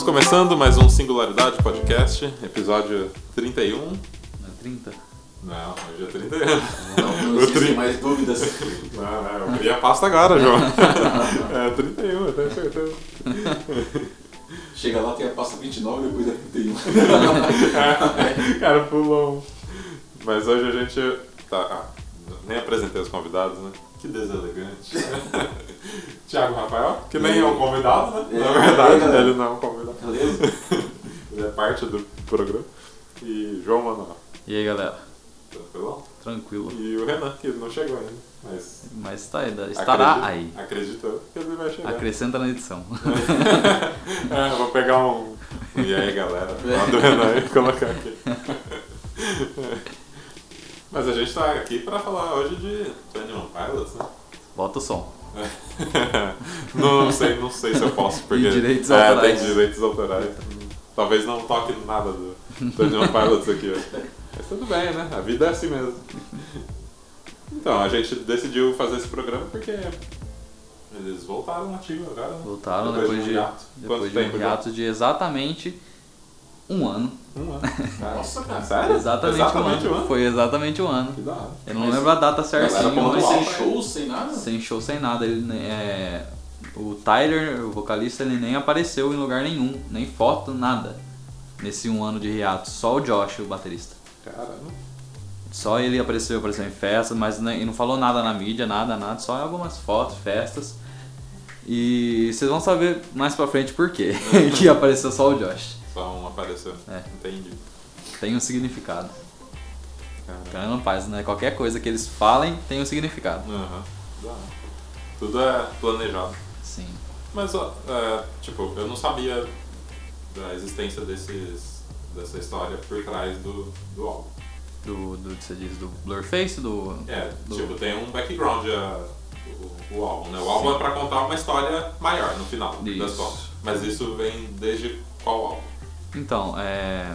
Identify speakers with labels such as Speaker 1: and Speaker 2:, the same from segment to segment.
Speaker 1: Estamos começando mais um Singularidade Podcast, episódio 31.
Speaker 2: Não é 30?
Speaker 1: Não, hoje é 31.
Speaker 3: Não, não
Speaker 1: tri-
Speaker 3: mais dúvidas.
Speaker 1: Não, não, eu queria a pasta agora, João. É 31, eu tenho certeza.
Speaker 3: Chega lá, tem a pasta 29 depois é 31.
Speaker 1: Cara, pulou. Mas hoje a gente tá. Ah, nem apresentei os convidados, né? Que deselegante. Tiago Rafael, que nem é um convidado, né? Na
Speaker 3: É,
Speaker 1: verdade,
Speaker 3: é, galera.
Speaker 1: ele não é um convidado.
Speaker 3: Beleza?
Speaker 1: Ele é parte do programa. E João Manuel,
Speaker 2: E aí galera?
Speaker 1: tranquilão?
Speaker 2: Tranquilo.
Speaker 1: E o Renan, que não chegou ainda. Mas
Speaker 2: Mas tá aí, estará
Speaker 1: acredito-
Speaker 2: aí.
Speaker 1: Acredito que ele vai chegar.
Speaker 2: Acrescenta na edição.
Speaker 1: É, vou pegar um. E aí, galera? Lá do Renan e colocar aqui. Mas a gente tá aqui pra falar hoje de 21 Pilots, né?
Speaker 2: Bota o som.
Speaker 1: Não sei, não sei se eu posso, porque.
Speaker 2: E direitos
Speaker 1: é,
Speaker 2: autorais.
Speaker 1: tem direitos autorais. Talvez não toque nada do 21 Pilots aqui hoje. Mas tudo bem, né? A vida é assim mesmo. Então, a gente decidiu fazer esse programa porque eles voltaram ativo agora. né?
Speaker 2: Voltaram
Speaker 1: Depois
Speaker 2: depois,
Speaker 1: de um hiato.
Speaker 2: depois
Speaker 1: Quanto
Speaker 2: de um hiato de exatamente um ano.
Speaker 1: Um ano.
Speaker 3: Nossa, cara.
Speaker 1: Sério?
Speaker 2: Exatamente,
Speaker 1: Exatamente
Speaker 2: um
Speaker 1: um
Speaker 2: ano.
Speaker 1: ano?
Speaker 2: Foi exatamente um ano.
Speaker 1: Que da hora.
Speaker 2: Eu não
Speaker 3: Mas-
Speaker 2: lembro a data
Speaker 3: pontual,
Speaker 2: mas
Speaker 3: sem
Speaker 1: né?
Speaker 3: shows, sem nada?
Speaker 2: sem show, sem nada. Ele, é, o Tyler, o vocalista, ele nem apareceu em lugar nenhum, nem foto, nada. Nesse um ano de hiato. Só o Josh, o baterista.
Speaker 1: Caramba.
Speaker 2: Só ele apareceu, apareceu em festas, mas nem- e não falou nada na mídia, nada, nada, só algumas fotos, festas. E vocês vão saber mais pra frente por quê que apareceu só o Josh.
Speaker 1: Só um apareceu.
Speaker 2: É.
Speaker 1: Entendi.
Speaker 2: Tem um significado.
Speaker 1: Caramba.
Speaker 2: Cara, não faz, né? Qualquer coisa que eles falem tem um significado.
Speaker 1: Hora. Tudo é planejado.
Speaker 2: Sim.
Speaker 1: Mas, ó, é, tipo, eu não sabia da existência desses, dessa história por trás do, do álbum.
Speaker 2: Do, do você diz do Blurface, do.
Speaker 1: É,
Speaker 2: do-
Speaker 1: tipo, tem um background a, o, o álbum, né? O álbum é pra contar uma história maior no final das
Speaker 2: Isso.
Speaker 1: contas. Mas isso vem desde qual álbum?
Speaker 2: Então, é.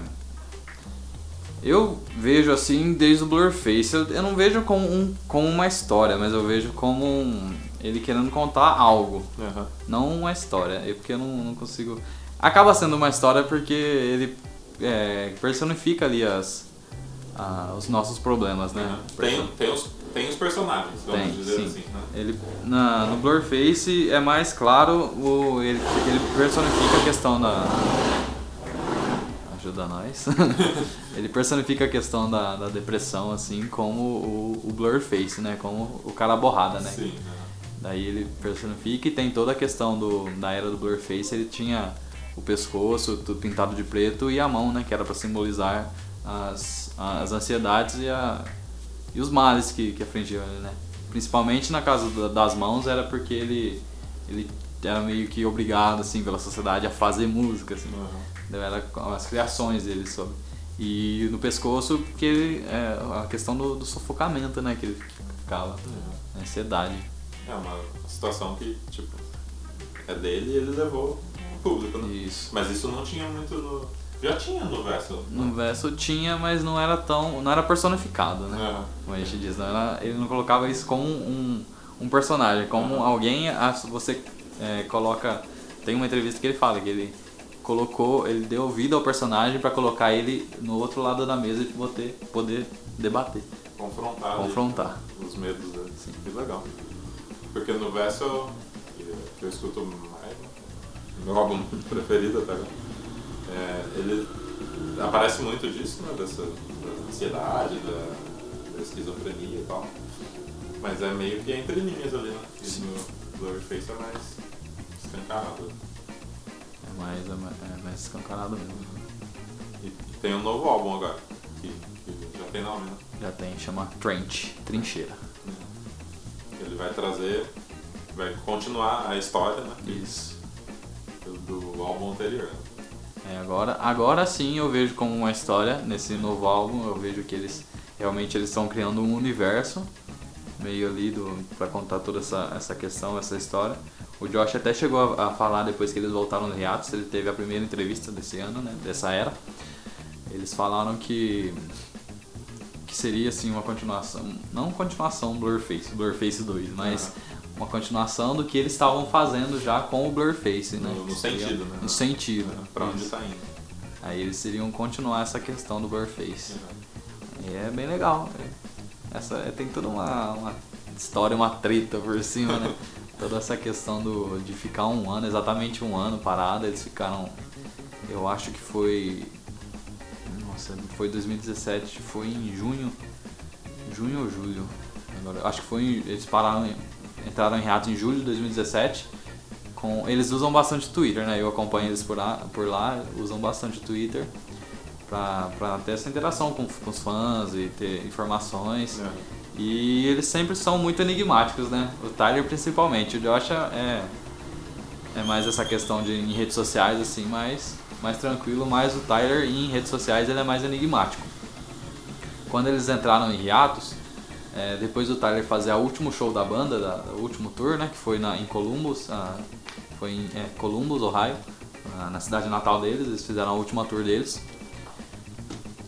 Speaker 2: Eu vejo assim desde o Blurface. Eu, eu não vejo como, um, como uma história, mas eu vejo como um, ele querendo contar algo.
Speaker 1: Aham.
Speaker 2: Não uma história. É porque eu não, não consigo. Acaba sendo uma história porque ele é, personifica ali as, a- os nossos problemas, né?
Speaker 1: Tem, tem, os, tem os personagens, vamos
Speaker 2: Tem,
Speaker 1: dizer
Speaker 2: sim.
Speaker 1: assim, né?
Speaker 2: Ele, na, no Blurface é mais claro o, ele, porque ele personifica a questão da. Ajuda nós. ele personifica a questão da, da depressão, assim, como o, o Blurface, né? Como o cara borrada, né?
Speaker 1: Sim. aham.
Speaker 2: Daí ele personifica e tem toda a questão do, da era do Blurface, ele tinha o pescoço tudo pintado de preto e a mão, né? Que era pra simbolizar as, as ansiedades e, a, e os males que, que afligiam ele, né? Principalmente na casa da- das mãos era porque ele, ele era meio que obrigado, assim, pela sociedade a fazer música, assim.
Speaker 1: Aham.
Speaker 2: Era as criações dele sobre. E no pescoço, porque ele, é a questão do, do sufocamento, né? Que ele ficava, a ansiedade.
Speaker 1: É uma situação que, tipo, é dele e ele levou o público, né?
Speaker 2: Isso.
Speaker 1: Mas isso não tinha muito no. Já tinha no verso.
Speaker 2: No verso tinha, mas não era tão. não era personificado, né?
Speaker 1: Aham.
Speaker 2: Como a gente diz, não era, ele não colocava isso como um, um personagem, como alguém. ah, Você é, coloca. Tem uma entrevista que ele fala que ele colocou, ele deu vida ao personagem pra colocar ele no outro lado da mesa e poder, poder debater.
Speaker 1: Confrontar. ali
Speaker 2: Confrontar.
Speaker 1: Os medos dele. Que legal. Porque no verso eu, que eu escuto mais, meu álbum preferido até agora, é, ele aparece muito disso, né? Dessa da ansiedade, da, da esquizofrenia e tal. Mas é meio que entre linhas ali, né? E no Blurface é mais escancarado.
Speaker 2: É mais, é mais, é mais escancarado mesmo.
Speaker 1: E tem um novo álbum agora, que, que já tem nome, né?
Speaker 2: Já tem, chama Trench, Trincheira.
Speaker 1: Ele vai trazer, vai continuar a história, né?
Speaker 2: Isso.
Speaker 1: Do, do álbum anterior.
Speaker 2: É, agora, agora sim eu vejo como uma história nesse novo álbum, eu vejo que eles realmente eles estão criando um universo meio ali para contar toda essa, essa questão, essa história. O Josh até chegou a, a falar depois que eles voltaram no hiatus, ele teve a primeira entrevista desse ano, né, dessa era. Eles falaram que que seria assim uma continuação, não continuação Blurface, Blurface 2, mas uma continuação do que eles estavam fazendo já com o Blurface, né?
Speaker 1: No- no sentido, né?
Speaker 2: No sentido.
Speaker 1: É, pra onde
Speaker 2: Isso.
Speaker 1: tá indo.
Speaker 2: Aí eles iriam continuar essa questão do Blurface. E é bem legal. é. Essa, é- tem toda uma, uma história, uma treta por cima, né? Toda essa questão do, de ficar um ano, exatamente um ano parado, eles ficaram. Eu acho que foi. Nossa, foi 2017, foi em junho. Junho ou julho? Agora, acho que foi. em- Eles pararam, entraram em hiato em julho de 2017. Com, eles usam bastante Twitter, né? Eu acompanho eles por lá, por lá usam bastante Twitter pra ter essa interação com, com os fãs e ter informações.
Speaker 1: É.
Speaker 2: E eles sempre são muito enigmáticos, né? O Tyler principalmente. O Josh é, é mais essa questão de em redes sociais, assim, mais, mais tranquilo, mas o Tyler em redes sociais ele é mais enigmático. Quando eles entraram em hiatos, é, depois do Tyler fazer o último show da banda, da, o último tour, né? Que foi na, em Columbus, ah, foi em é, Columbus, Ohio, ah, na cidade natal deles, eles fizeram a última tour deles.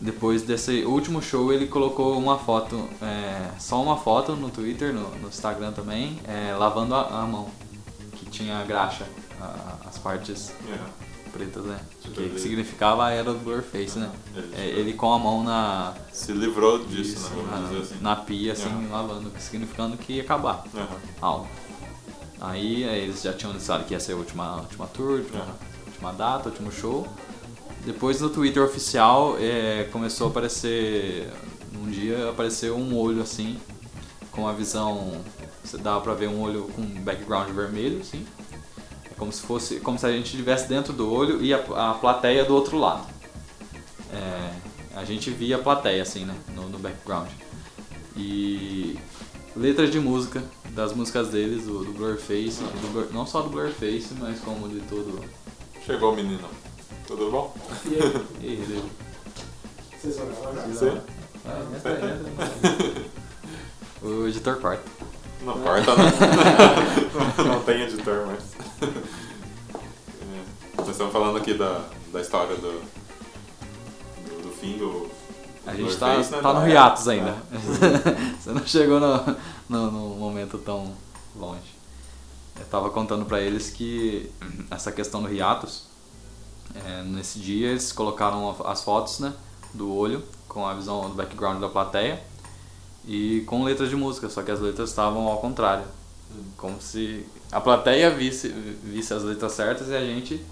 Speaker 2: Depois desse último show, ele colocou uma foto, é, só uma foto no Twitter, no, no Instagram também, é, lavando a, a mão, que tinha graxa, a- as partes
Speaker 1: É.
Speaker 2: pretas, né? Que, que significava a era do Blurface, né?
Speaker 1: Ele-
Speaker 2: É, ele com a mão na,
Speaker 1: Se livrou disso,
Speaker 2: isso,
Speaker 1: né? Vamos dizer
Speaker 2: na,
Speaker 1: assim.
Speaker 2: na pia, assim,
Speaker 1: É.
Speaker 2: lavando, significando que ia acabar
Speaker 1: Aham.
Speaker 2: algo. Aí é, eles já tinham anunciado que ia ser a última, última tour, última,
Speaker 1: Aham.
Speaker 2: última data, último show. Depois no Twitter oficial é, começou a aparecer. Um dia apareceu um olho assim, com a visão. Você dava pra ver um olho com background vermelho, assim. É como se fosse. Como se a gente estivesse dentro do olho e a, a plateia do outro lado. É, a gente via a plateia assim, né? No, no background. E letras de música, das músicas deles, do, do Blurface, do não só do Blurface, mas como de todo.
Speaker 1: Chegou o menino. Tudo bom?
Speaker 4: E aí,
Speaker 2: Ih, ele-
Speaker 4: vocês vão gravar já?
Speaker 1: Sim.
Speaker 2: Ah, entra aí, entra aí. O editor corta.
Speaker 1: Não corta, né? não tem editor mais. É. Nós estamos falando aqui da, da história do, do, do fim do.
Speaker 2: A gente tá,
Speaker 1: Blurface, né?
Speaker 2: tá no
Speaker 1: Da-
Speaker 2: hiatus ainda.
Speaker 1: É.
Speaker 2: Você não chegou no, no, no momento tão longe. Eu tava contando pra eles que essa questão do hiatus, é, nesse dia eles colocaram as fotos né, do olho com a visão do background da plateia e com letras de música, só que as letras estavam ao contrário. Como se a plateia visse, visse as letras certas e a gente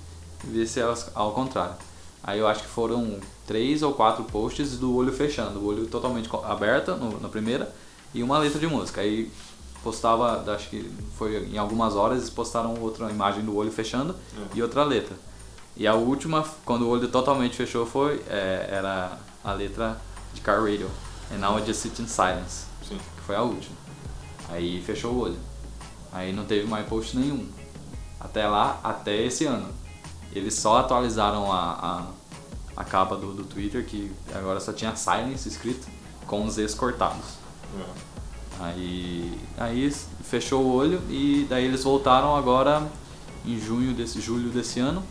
Speaker 2: visse elas ao contrário. Aí eu acho que foram três ou quatro posts do olho fechando, o olho totalmente aberto no- na primeira e uma letra de música. Aí postava, acho que foi em algumas horas, eles postaram outra imagem do olho fechando
Speaker 1: É.
Speaker 2: e outra letra. E a última, quando o olho totalmente fechou, foi é, era a letra de Car Radio. And now I just sit in silence
Speaker 1: Sim.
Speaker 2: que foi a última. Aí fechou o olho. Aí não teve mais post nenhum. Até lá, até esse ano. Eles só atualizaram a, a, a capa do, do Twitter, que agora só tinha silence escrito, com os Zs cortados.
Speaker 1: É.
Speaker 2: Aí, aí fechou o olho e daí eles voltaram agora em junho desse julho desse ano.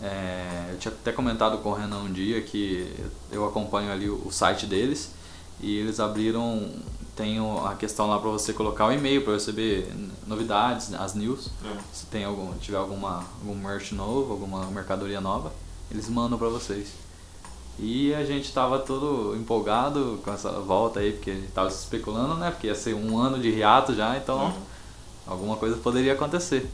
Speaker 2: É, eu tinha até comentado com o Renan um dia que eu acompanho ali o, o site deles e eles abriram tem a questão lá para você colocar o e-mail para receber novidades, as news.
Speaker 1: É.
Speaker 2: Se tem algum, tiver alguma algum merch novo, alguma mercadoria nova, eles mandam para vocês. E a gente tava todo empolgado com essa volta aí, porque tava especulando, né? Porque ia ser um ano de hiato já, então
Speaker 1: Uhum.
Speaker 2: alguma coisa poderia acontecer.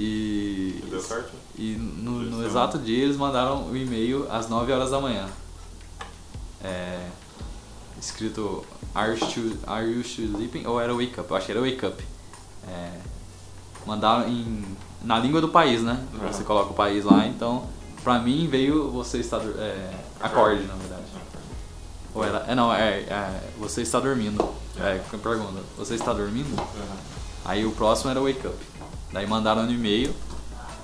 Speaker 2: E,
Speaker 1: deu certo?
Speaker 2: e no, no exato dia eles mandaram o e-mail às 9 horas da manhã. É, escrito Are you, are you sleeping? Ou era Wake Up? Eu acho que era Wake Up. É, mandaram em, na língua do país, né?
Speaker 1: Uhum.
Speaker 2: Você coloca o país lá, então pra mim veio você está é, acorde na verdade. Ou era, é não, é, é, você está dormindo. É, que eu pergunto, você está dormindo?
Speaker 1: Uhum.
Speaker 2: Aí o próximo era Wake Up. Daí mandaram no e-mail.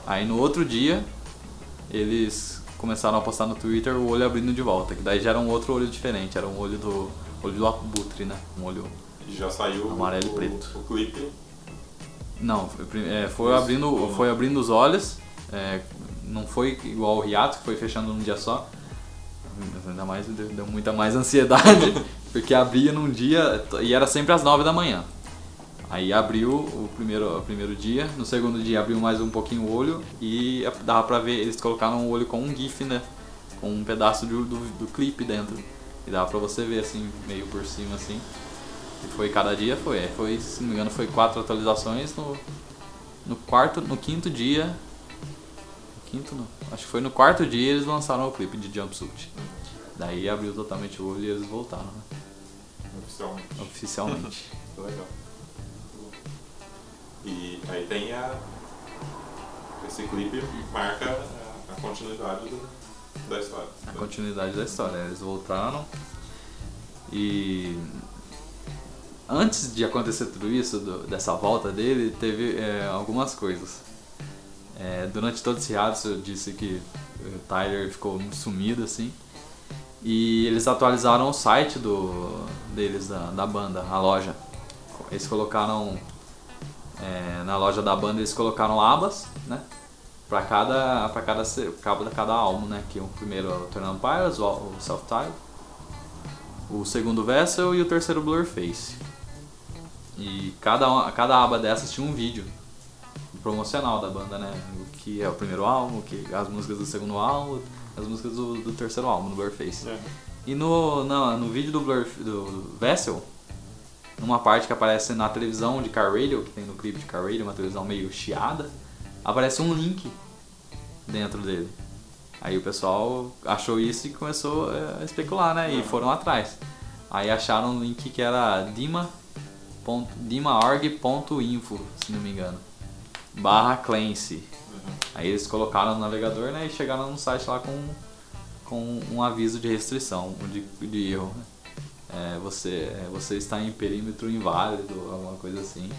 Speaker 2: Aí no outro dia eles começaram a postar no Twitter o olho abrindo de volta, que daí já era um outro olho diferente, era um olho do olho do abutre, né? Um olho
Speaker 1: E já saiu
Speaker 2: Amarelo e
Speaker 1: o,
Speaker 2: preto.
Speaker 1: o clipe.
Speaker 2: Não, é, foi abrindo, foi abrindo os olhos. é, não foi igual o Riato, que foi fechando num dia só. Ainda mais deu, deu muita mais ansiedade, porque abria num dia e era sempre às 9 da manhã. Aí abriu o primeiro, o primeiro dia, no segundo dia abriu mais um pouquinho o olho e dava pra ver, eles colocaram o olho com um GIF, né? Com um pedaço do, do, do clipe dentro. E dava pra você ver assim, meio por cima assim. E foi cada dia, foi, é, foi, se não me engano, foi quatro atualizações no, no quarto, no quinto dia. No quinto não. Acho que foi no quarto dia eles lançaram o clipe de Jumpsuit. Daí abriu totalmente o olho e eles voltaram, né?
Speaker 1: Oficialmente.
Speaker 2: Oficialmente.
Speaker 1: Legal. E aí tem a. Esse clipe marca a, continuidade do- da história.
Speaker 2: a continuidade da história. Eles voltaram e antes de acontecer tudo isso, do- dessa volta dele, teve é, algumas coisas. É, durante todo esse hiatus eu disse que o Tyler ficou sumido assim. E eles atualizaram o site do, deles, da, da banda, a loja. Eles colocaram. É, na loja da banda eles colocaram abas, né? Pra cada, pra cada, se- cada, álbum, né? Que o primeiro é o Turn Pirates, o, o Self-Titled. O segundo Vessel e o terceiro Blurface. E cada, cada aba dessas tinha um vídeo promocional da banda, né? O que é o primeiro álbum, o que, as músicas do segundo álbum, as músicas do, do terceiro álbum, do Blurface.
Speaker 1: É.
Speaker 2: E no, na- no vídeo do, Blur, do Vessel, numa parte que aparece na televisão de Car Radio, que tem no clipe de Car Radio, uma televisão meio chiada, aparece um link dentro dele. Aí o pessoal achou isso e começou é, a especular, né? E foram atrás. Aí acharam um link que era dima dimaorg.info, se não me engano. Barra Clancy.
Speaker 1: Uhum.
Speaker 2: Aí eles colocaram no navegador né, e chegaram no site lá com, com um aviso de restrição, de, de erro. né? É, você, é, você está em perímetro inválido, alguma coisa assim.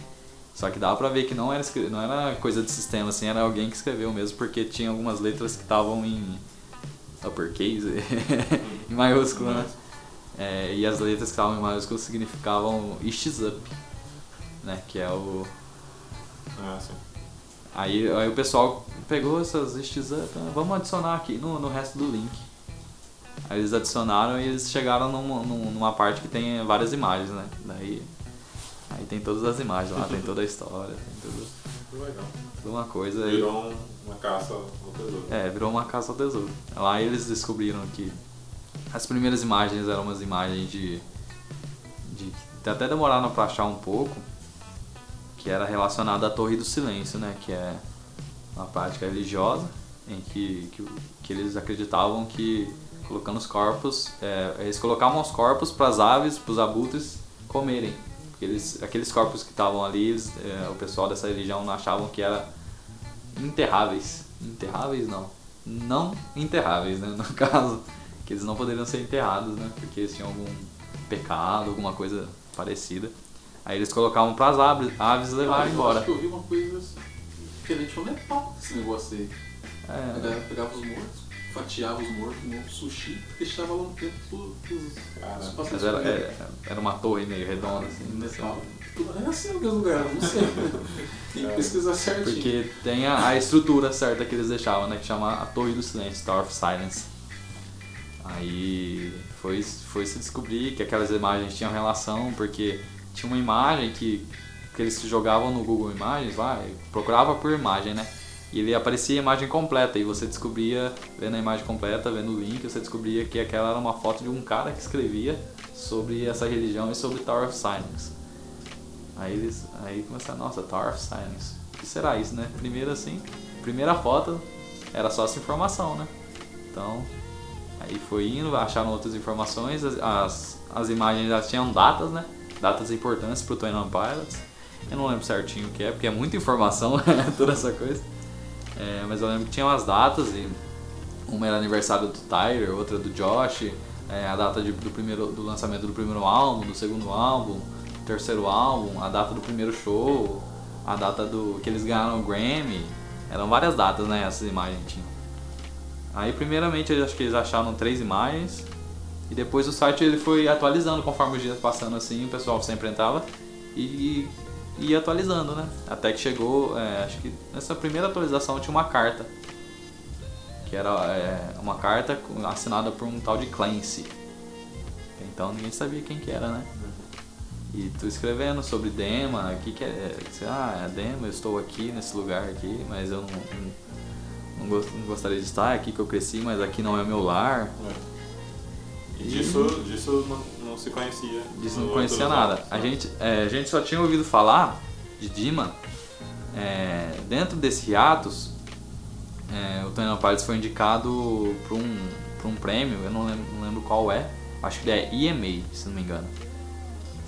Speaker 2: Só que dava pra ver que não era, não era coisa de sistema, assim, era alguém que escreveu mesmo, porque tinha algumas letras que estavam em uppercase, em maiúsculo, né? É, e as letras que estavam em maiúsculo significavam Ish Up, né? Que é o,
Speaker 1: Ah, sim.
Speaker 2: Aí, aí o pessoal pegou essas istes, ah, tá, vamos adicionar aqui no, no resto do link. Aí eles adicionaram e eles chegaram numa, num- numa parte que tem várias imagens, né? Daí aí tem todas as imagens lá, tem toda a história, tem tudo,
Speaker 1: legal.
Speaker 2: toda uma coisa. aí-
Speaker 1: Virou um- uma caça ao tesouro.
Speaker 2: é, virou uma caça ao tesouro. Lá eles descobriram que as primeiras imagens eram umas imagens de. de até demoraram pra achar um pouco, que era relacionada à Torre do Silêncio, né? Que é uma prática religiosa em que, que, que eles acreditavam que colocando os corpos, é, eles colocavam os corpos para as aves, para os abutres comerem. Porque eles, aqueles corpos que estavam ali, eles, é, o pessoal dessa religião achavam que era enterráveis. Enterráveis não. Não enterráveis, né? No caso, que eles não poderiam ser enterrados, né? Porque eles tinham algum pecado, alguma coisa parecida. Aí eles colocavam para as aves, aves levarem
Speaker 3: Ah, eu
Speaker 2: embora.
Speaker 3: Acho que eu vi uma coisa assim, diferente no Nepal, esse negócio aí.
Speaker 2: É,
Speaker 3: galera pegava os mortos, fatiava os mortos no sushi e deixava lá no tempo
Speaker 1: Cara,
Speaker 3: dos
Speaker 2: mas
Speaker 3: pacientes
Speaker 2: era,
Speaker 3: comerem.
Speaker 2: era, era uma torre meio redonda, assim.
Speaker 3: Tudo é assim aqueles lugares, não sei. Tem que pesquisar certinho.
Speaker 2: Porque tem a, a estrutura certa que eles deixavam, né? Que chama a Torre do Silêncio, Tower of Silence. Aí foi, foi se descobrir que aquelas imagens tinham relação, porque tinha uma imagem que, que eles jogavam no Google Imagens e procurava por imagem, né? E ele aparecia a imagem completa, e você descobria, vendo a imagem completa, vendo o link, você descobria que aquela era uma foto de um cara que escrevia sobre essa religião e sobre Tower of Silence. Aí eles aí começaram, nossa, Tower of Silence. O que será isso, né? Primeiro assim, primeira foto era só essa informação, né? Então, aí foi indo, acharam outras informações, as, as, as imagens elas tinham datas, né? Datas importantes pro Twin On Pilots. Eu não lembro certinho o que é, porque é muita informação, toda essa coisa. É, mas eu lembro que tinha umas datas e uma era aniversário do Tyler, outra do Josh, é, a data de- do, primeiro, do lançamento do primeiro álbum, do segundo álbum, terceiro álbum, a data do primeiro show, a data do que eles ganharam o Grammy. Eram várias datas, né? Essas imagens tinham. Aí primeiramente eu acho que eles acharam três imagens e depois o site ele foi atualizando conforme os dias passando assim, o pessoal sempre entrava e e ia atualizando, né? Até que chegou, é, acho que nessa primeira atualização tinha uma carta que era é, uma carta assinada por um tal de Clancy. Então ninguém sabia quem que era, né? E tu escrevendo sobre Dema, o que, que é. Ah, é Dema, eu estou aqui nesse lugar aqui, mas eu não, não, não gos- não gostaria de estar, é aqui que eu cresci, mas aqui não é meu lar.
Speaker 1: E disso, disso não, não se conhecia.
Speaker 2: Disso não conhecia nada. A gente, é, a gente só tinha ouvido falar de Dima. é, dentro desse hiatus, é, o Tony Pilots foi indicado para um, pra um prêmio, eu não lembro, não lembro qual é. Acho que é EMA, se não me engano.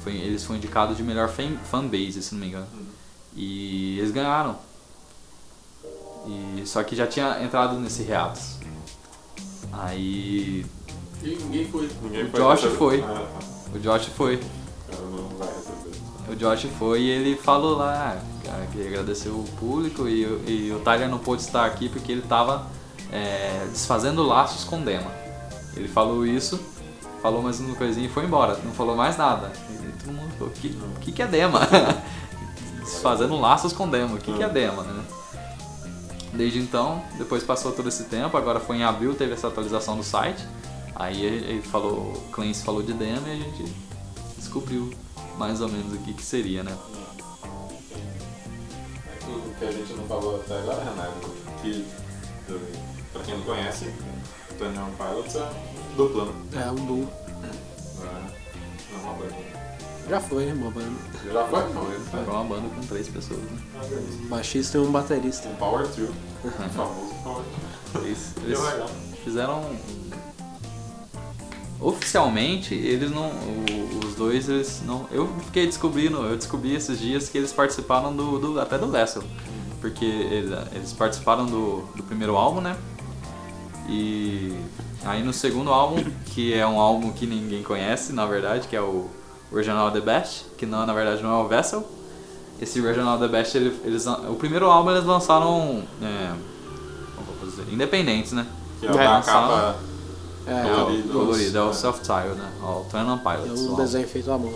Speaker 2: Foi, eles foram indicados de melhor fan, fanbase, se não me engano. E eles ganharam. E, só que já tinha entrado nesse hiatus. Aí
Speaker 3: E ninguém foi.
Speaker 1: Ninguém
Speaker 2: O Josh foi.
Speaker 1: Ah,
Speaker 2: o Josh foi.
Speaker 1: tá. O
Speaker 2: Josh foi e ele falou lá ah, que agradeceu o público e, o- e o Tyler não pôde estar aqui porque ele estava desfazendo laços com Dema. Ele falou isso, falou mais uma coisinha e foi embora, não falou mais nada. E todo mundo falou, o que, que, que é Dema? desfazendo laços com Dema, o que, que é Dema? Né? Desde então, depois passou todo esse tempo, agora foi em abril, teve essa atualização do site. Aí ele falou, o Clancy falou de Dema e a gente descobriu mais ou menos o que, que seria, né?
Speaker 1: É tudo que a gente não falou até agora, Renato, que, pra quem não conhece, Tony Hawk Pilots é dupla, né?
Speaker 4: É um duo.
Speaker 1: Não é- é uma banda.
Speaker 4: Já foi, uma banda.
Speaker 1: Já foi?
Speaker 2: Foi uma banda com três pessoas, né?
Speaker 4: Um baixista e um baterista.
Speaker 1: Um Power Trio. O famoso Power Trio.
Speaker 2: Eles,
Speaker 1: Deu
Speaker 2: eles
Speaker 1: legal.
Speaker 2: fizeram. um- Oficialmente, eles não. os dois, eles não. Eu fiquei descobrindo, eu descobri esses dias que eles participaram do. do- até do Vessel. Porque eles, participaram do, do primeiro álbum, né? E aí no segundo álbum, que é um álbum que ninguém conhece, na verdade, que é o Original The Best, que não, na verdade não é o Vessel. Esse Original The Best, ele- eles, o primeiro álbum eles lançaram é, como vou dizer, independentes, né?
Speaker 1: Que é
Speaker 2: lançaram-
Speaker 1: capa
Speaker 4: É,
Speaker 1: colorida.
Speaker 2: Colorido, é o
Speaker 1: É.
Speaker 2: Self-Tile, né?
Speaker 4: É
Speaker 2: Pilots. o
Speaker 4: um desenho feito à mão.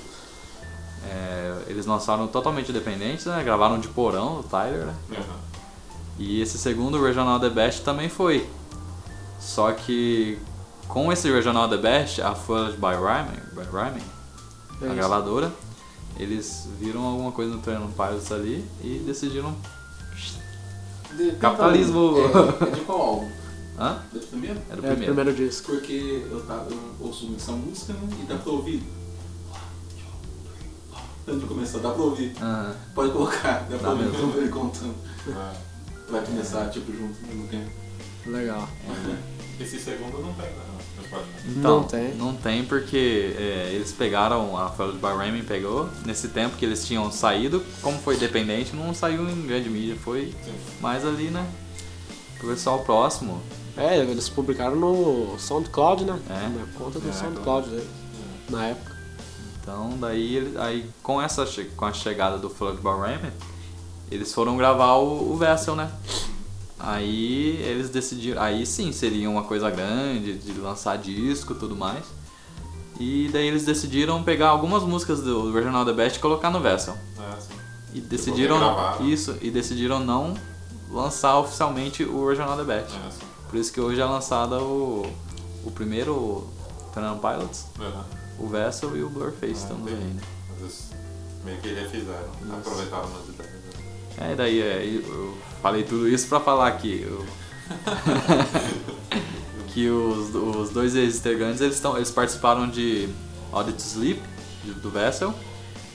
Speaker 2: É, eles lançaram totalmente independentes, né? Gravaram de porão, o Tyler, né?
Speaker 1: Uhum.
Speaker 2: E esse segundo Regional The Best também foi. Só que com esse Regional The Best, a Fueled by Ryman, by Ryman
Speaker 4: É
Speaker 2: a
Speaker 4: isso.
Speaker 2: gravadora, eles viram alguma coisa no Twin Pilots ali e decidiram.
Speaker 3: De-
Speaker 2: Capitalismo.
Speaker 3: É, é de qual álbum?
Speaker 2: Hã?
Speaker 3: Do primeiro?
Speaker 2: Era o
Speaker 4: É o
Speaker 2: primeiro.
Speaker 4: primeiro disco.
Speaker 3: Porque eu, tava, eu ouço muito essa música, né? E dá pra ouvir. Antes de começar, dá pra ouvir. Pode colocar, dá pra
Speaker 2: Dá
Speaker 3: ouvir
Speaker 2: mesmo.
Speaker 3: ele contando.
Speaker 1: É.
Speaker 3: Vai começar, tipo, junto ao mesmo tempo.
Speaker 4: Legal.
Speaker 1: Esse segundo não tem, né? Mas pode-
Speaker 2: Então,
Speaker 4: Não tem.
Speaker 2: Não tem porque é, eles pegaram, a Fueled by Ramen pegou, nesse tempo que eles tinham saído, como foi dependente, não saiu em grande mídia, foi
Speaker 1: Sim.
Speaker 2: mais ali, né? Pro pessoal próximo.
Speaker 4: É, eles publicaram no SoundCloud, né?
Speaker 2: É.
Speaker 4: Na conta do
Speaker 1: É,
Speaker 4: SoundCloud deles. Na época.
Speaker 2: Então daí, ele- aí com essa che- com a chegada do Flood by Ramen, eles foram gravar o, o Vessel, né? Aí eles decidiram, aí sim seria uma coisa grande de lançar disco e tudo mais. E daí eles decidiram pegar algumas músicas do Regional The Best e colocar no Vessel.
Speaker 1: É, sim.
Speaker 2: E decidiram isso e decidiram não lançar oficialmente o Original The Best.
Speaker 1: É, sim.
Speaker 2: Por isso que hoje é lançado o, o primeiro Turnam Pilots,
Speaker 1: Uhum.
Speaker 2: o Vessel e o Blurface,
Speaker 1: Ah,
Speaker 2: estamos
Speaker 1: entendi.
Speaker 2: né?
Speaker 1: Meio que refizeram,
Speaker 2: Isso.
Speaker 1: aproveitaram umas ideias. né?
Speaker 2: É, daí é, eu falei tudo isso pra falar que eu- que os, os dois ex-integrantes eles, tão, eles participaram de Audit Sleep do Vessel,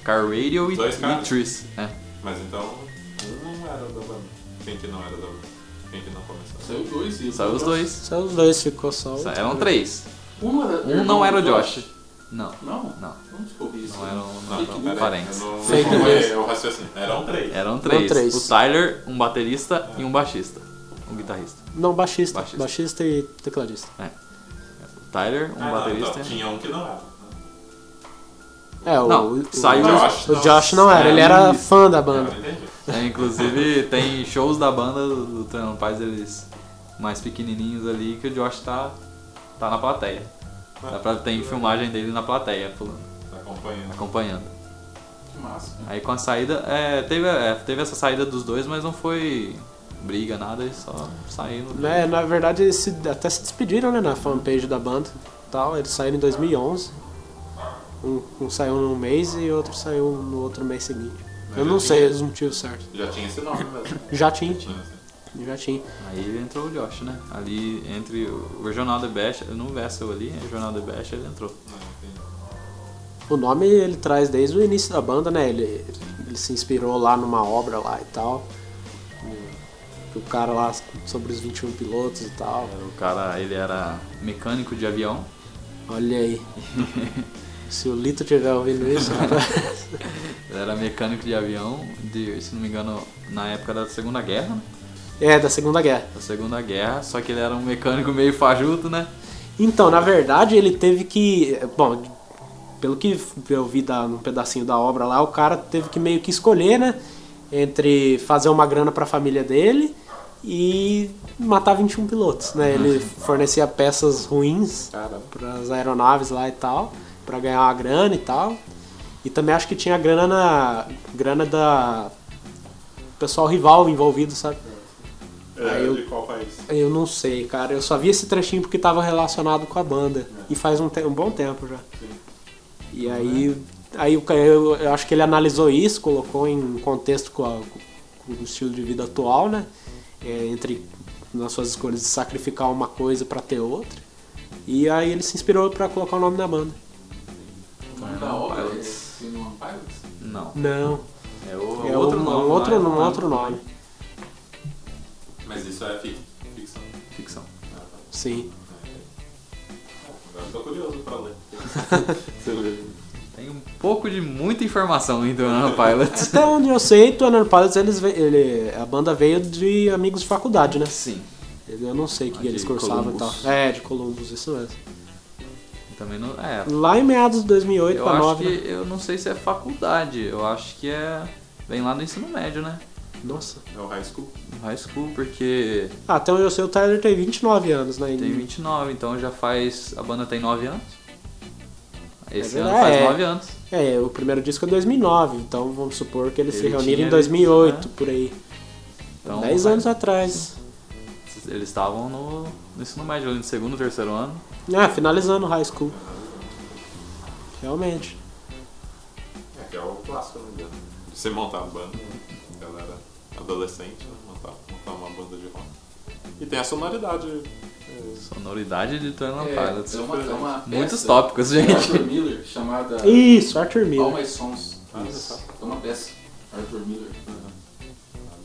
Speaker 2: Car Radio e, e? Tris. É.
Speaker 1: Mas então, um não era da banda. Quem que não era da banda? Não começou?
Speaker 3: Saiu dois e
Speaker 2: Saiu os dois.
Speaker 4: Só os dois ficou só. o-
Speaker 2: Eram três.
Speaker 3: Um, era
Speaker 2: Um não era o Josh. Não,
Speaker 3: Não?
Speaker 2: não.
Speaker 3: Não descobri isso.
Speaker 2: Não eram
Speaker 1: Não,
Speaker 3: Fake
Speaker 1: não,
Speaker 3: news.
Speaker 2: parentes.
Speaker 1: Eu não
Speaker 4: Fake
Speaker 1: não
Speaker 4: news.
Speaker 1: foi o raciocínio. Eram três.
Speaker 2: Eram três.
Speaker 4: três.
Speaker 2: O Tyler, um baterista e um baixista. Um guitarrista.
Speaker 4: Não, baixista.
Speaker 2: Baixista.
Speaker 4: Baixista, e tecladista.
Speaker 2: O Tyler, um
Speaker 1: Ah, não,
Speaker 2: baterista.
Speaker 1: então, tinha um que não era.
Speaker 4: É, o,
Speaker 2: Não,
Speaker 4: o,
Speaker 2: saiu-
Speaker 4: o,
Speaker 1: Josh,
Speaker 4: o Josh não era,
Speaker 2: É,
Speaker 4: ele era
Speaker 2: isso.
Speaker 4: fã da banda.
Speaker 1: não entendi.
Speaker 2: É, inclusive tem shows da banda do, do Treinando Paz, eles mais pequenininhos ali, que o Josh tá, tá na plateia. Dá pra, tem filmagem dele na plateia, pulando,
Speaker 1: Tá acompanhando.
Speaker 2: acompanhando.
Speaker 3: Que massa.
Speaker 2: Aí com a saída, é, teve, é, teve essa saída dos dois, mas não foi briga, nada, eles só saíram.
Speaker 4: Né, na verdade, eles se- até se despediram né, na fanpage da banda. Tal. Eles saíram em 2011. Um, um saiu num mês e outro saiu no outro mês seguinte.
Speaker 1: Mas
Speaker 4: Eu
Speaker 1: já
Speaker 4: não
Speaker 1: tinha-
Speaker 4: sei os motivos certos.
Speaker 1: Já tinha esse nome mesmo.
Speaker 4: Já tinha,
Speaker 1: Tinha,
Speaker 4: já tinha.
Speaker 2: Aí entrou o Josh, né? Ali entre o Regional The Best, no Vessel ali, o Regional The Best, ele entrou.
Speaker 4: O nome ele traz desde o início da banda, né? Ele, ele se inspirou lá numa obra lá e tal. O cara lá sobre os 21 pilotos e tal.
Speaker 2: O cara, ele era mecânico de avião.
Speaker 4: Olha aí. Se o Lito tiver ouvindo isso, rapaz.
Speaker 2: Ele era mecânico de avião, de, se não me engano, na época da Segunda Guerra, né?
Speaker 4: É, da Segunda Guerra.
Speaker 2: Da Segunda Guerra, só que ele era um mecânico meio fajuto, né?
Speaker 4: Então, na verdade, ele teve que. Bom, pelo que eu vi da, num pedacinho da obra lá, o cara teve que meio que escolher, né? Entre fazer uma grana pra família dele e matar 21 pilotos, né? Ele fornecia peças ruins para as aeronaves lá e tal, pra ganhar uma grana e tal. E também acho que tinha grana na grana da pessoal rival envolvido, sabe?
Speaker 1: É,
Speaker 4: Aí eu-
Speaker 1: de qual país?
Speaker 4: Eu não sei, cara. Eu só vi esse trechinho porque tava relacionado com a banda. E faz um, te- um bom tempo já. E aí, aí o ca- eu, eu acho que ele analisou isso, colocou em contexto com, a- com o estilo de vida atual, né? É, entre nas suas escolhas de sacrificar uma coisa pra ter outra. E aí ele se inspirou pra colocar o nome da banda.
Speaker 3: O nome da é
Speaker 2: Pilots.
Speaker 3: Pilots?
Speaker 2: Não.
Speaker 4: Não,
Speaker 2: É, o,
Speaker 4: é
Speaker 2: outro
Speaker 4: um,
Speaker 2: nome.
Speaker 4: um outro,
Speaker 2: lá,
Speaker 4: um
Speaker 2: é
Speaker 4: outro nome.
Speaker 1: Mas isso é fic- ficção.
Speaker 2: Ficção.
Speaker 1: Ah, tá.
Speaker 4: Sim.
Speaker 1: Agora eu tô curioso pra ler.
Speaker 2: Tem um pouco de muita informação em Banana Pilots.
Speaker 4: Até onde eu sei, Tuaner Pilots, eles, ele, a banda veio de amigos de faculdade, né?
Speaker 2: Sim.
Speaker 4: Eu não sei o que,
Speaker 2: Ah,
Speaker 4: que eles cursavam e tal. É, de Columbus, isso mesmo.
Speaker 2: Também não. É.
Speaker 4: Lá em meados de 2008
Speaker 2: Eu
Speaker 4: pra
Speaker 2: acho
Speaker 4: 9.
Speaker 2: que.
Speaker 4: né?
Speaker 2: Eu não sei se é faculdade. Eu acho que é. Vem lá do ensino médio, né?
Speaker 4: Nossa.
Speaker 1: É o high school.
Speaker 2: High school, porque
Speaker 4: Ah, até onde eu sei, o Tyler tem 29 anos, né?
Speaker 2: tem 29, então já faz. A banda tem 9 anos. Esse
Speaker 4: É
Speaker 2: ano faz
Speaker 4: é.
Speaker 2: 9 anos.
Speaker 4: É, o primeiro disco é 2009, então vamos supor que eles se
Speaker 2: Ele
Speaker 4: reuniram
Speaker 2: tinha
Speaker 4: em 2008,
Speaker 2: ali, né?
Speaker 4: por aí.
Speaker 2: Então,
Speaker 4: 10
Speaker 2: vai-
Speaker 4: anos atrás.
Speaker 2: Eles estavam no, no ensino médio, ali no segundo, terceiro ano.
Speaker 4: Ah, finalizando o high school. Realmente.
Speaker 1: É, que é o clássico, né? Se montar uma banda. Galera adolescente, né? Montar, montar uma banda de rock. E tem a sonoridade. é,
Speaker 2: Sonoridade de Twin
Speaker 3: É,
Speaker 2: Pilots.
Speaker 3: é uma, é uma
Speaker 2: Muitos
Speaker 3: peça
Speaker 2: tópicos, gente.
Speaker 3: Arthur Miller chamada
Speaker 4: Isso, Arthur
Speaker 3: All
Speaker 4: Miller.
Speaker 3: My Songs.
Speaker 1: Ah,
Speaker 3: Isso. É uma peça. Arthur Miller.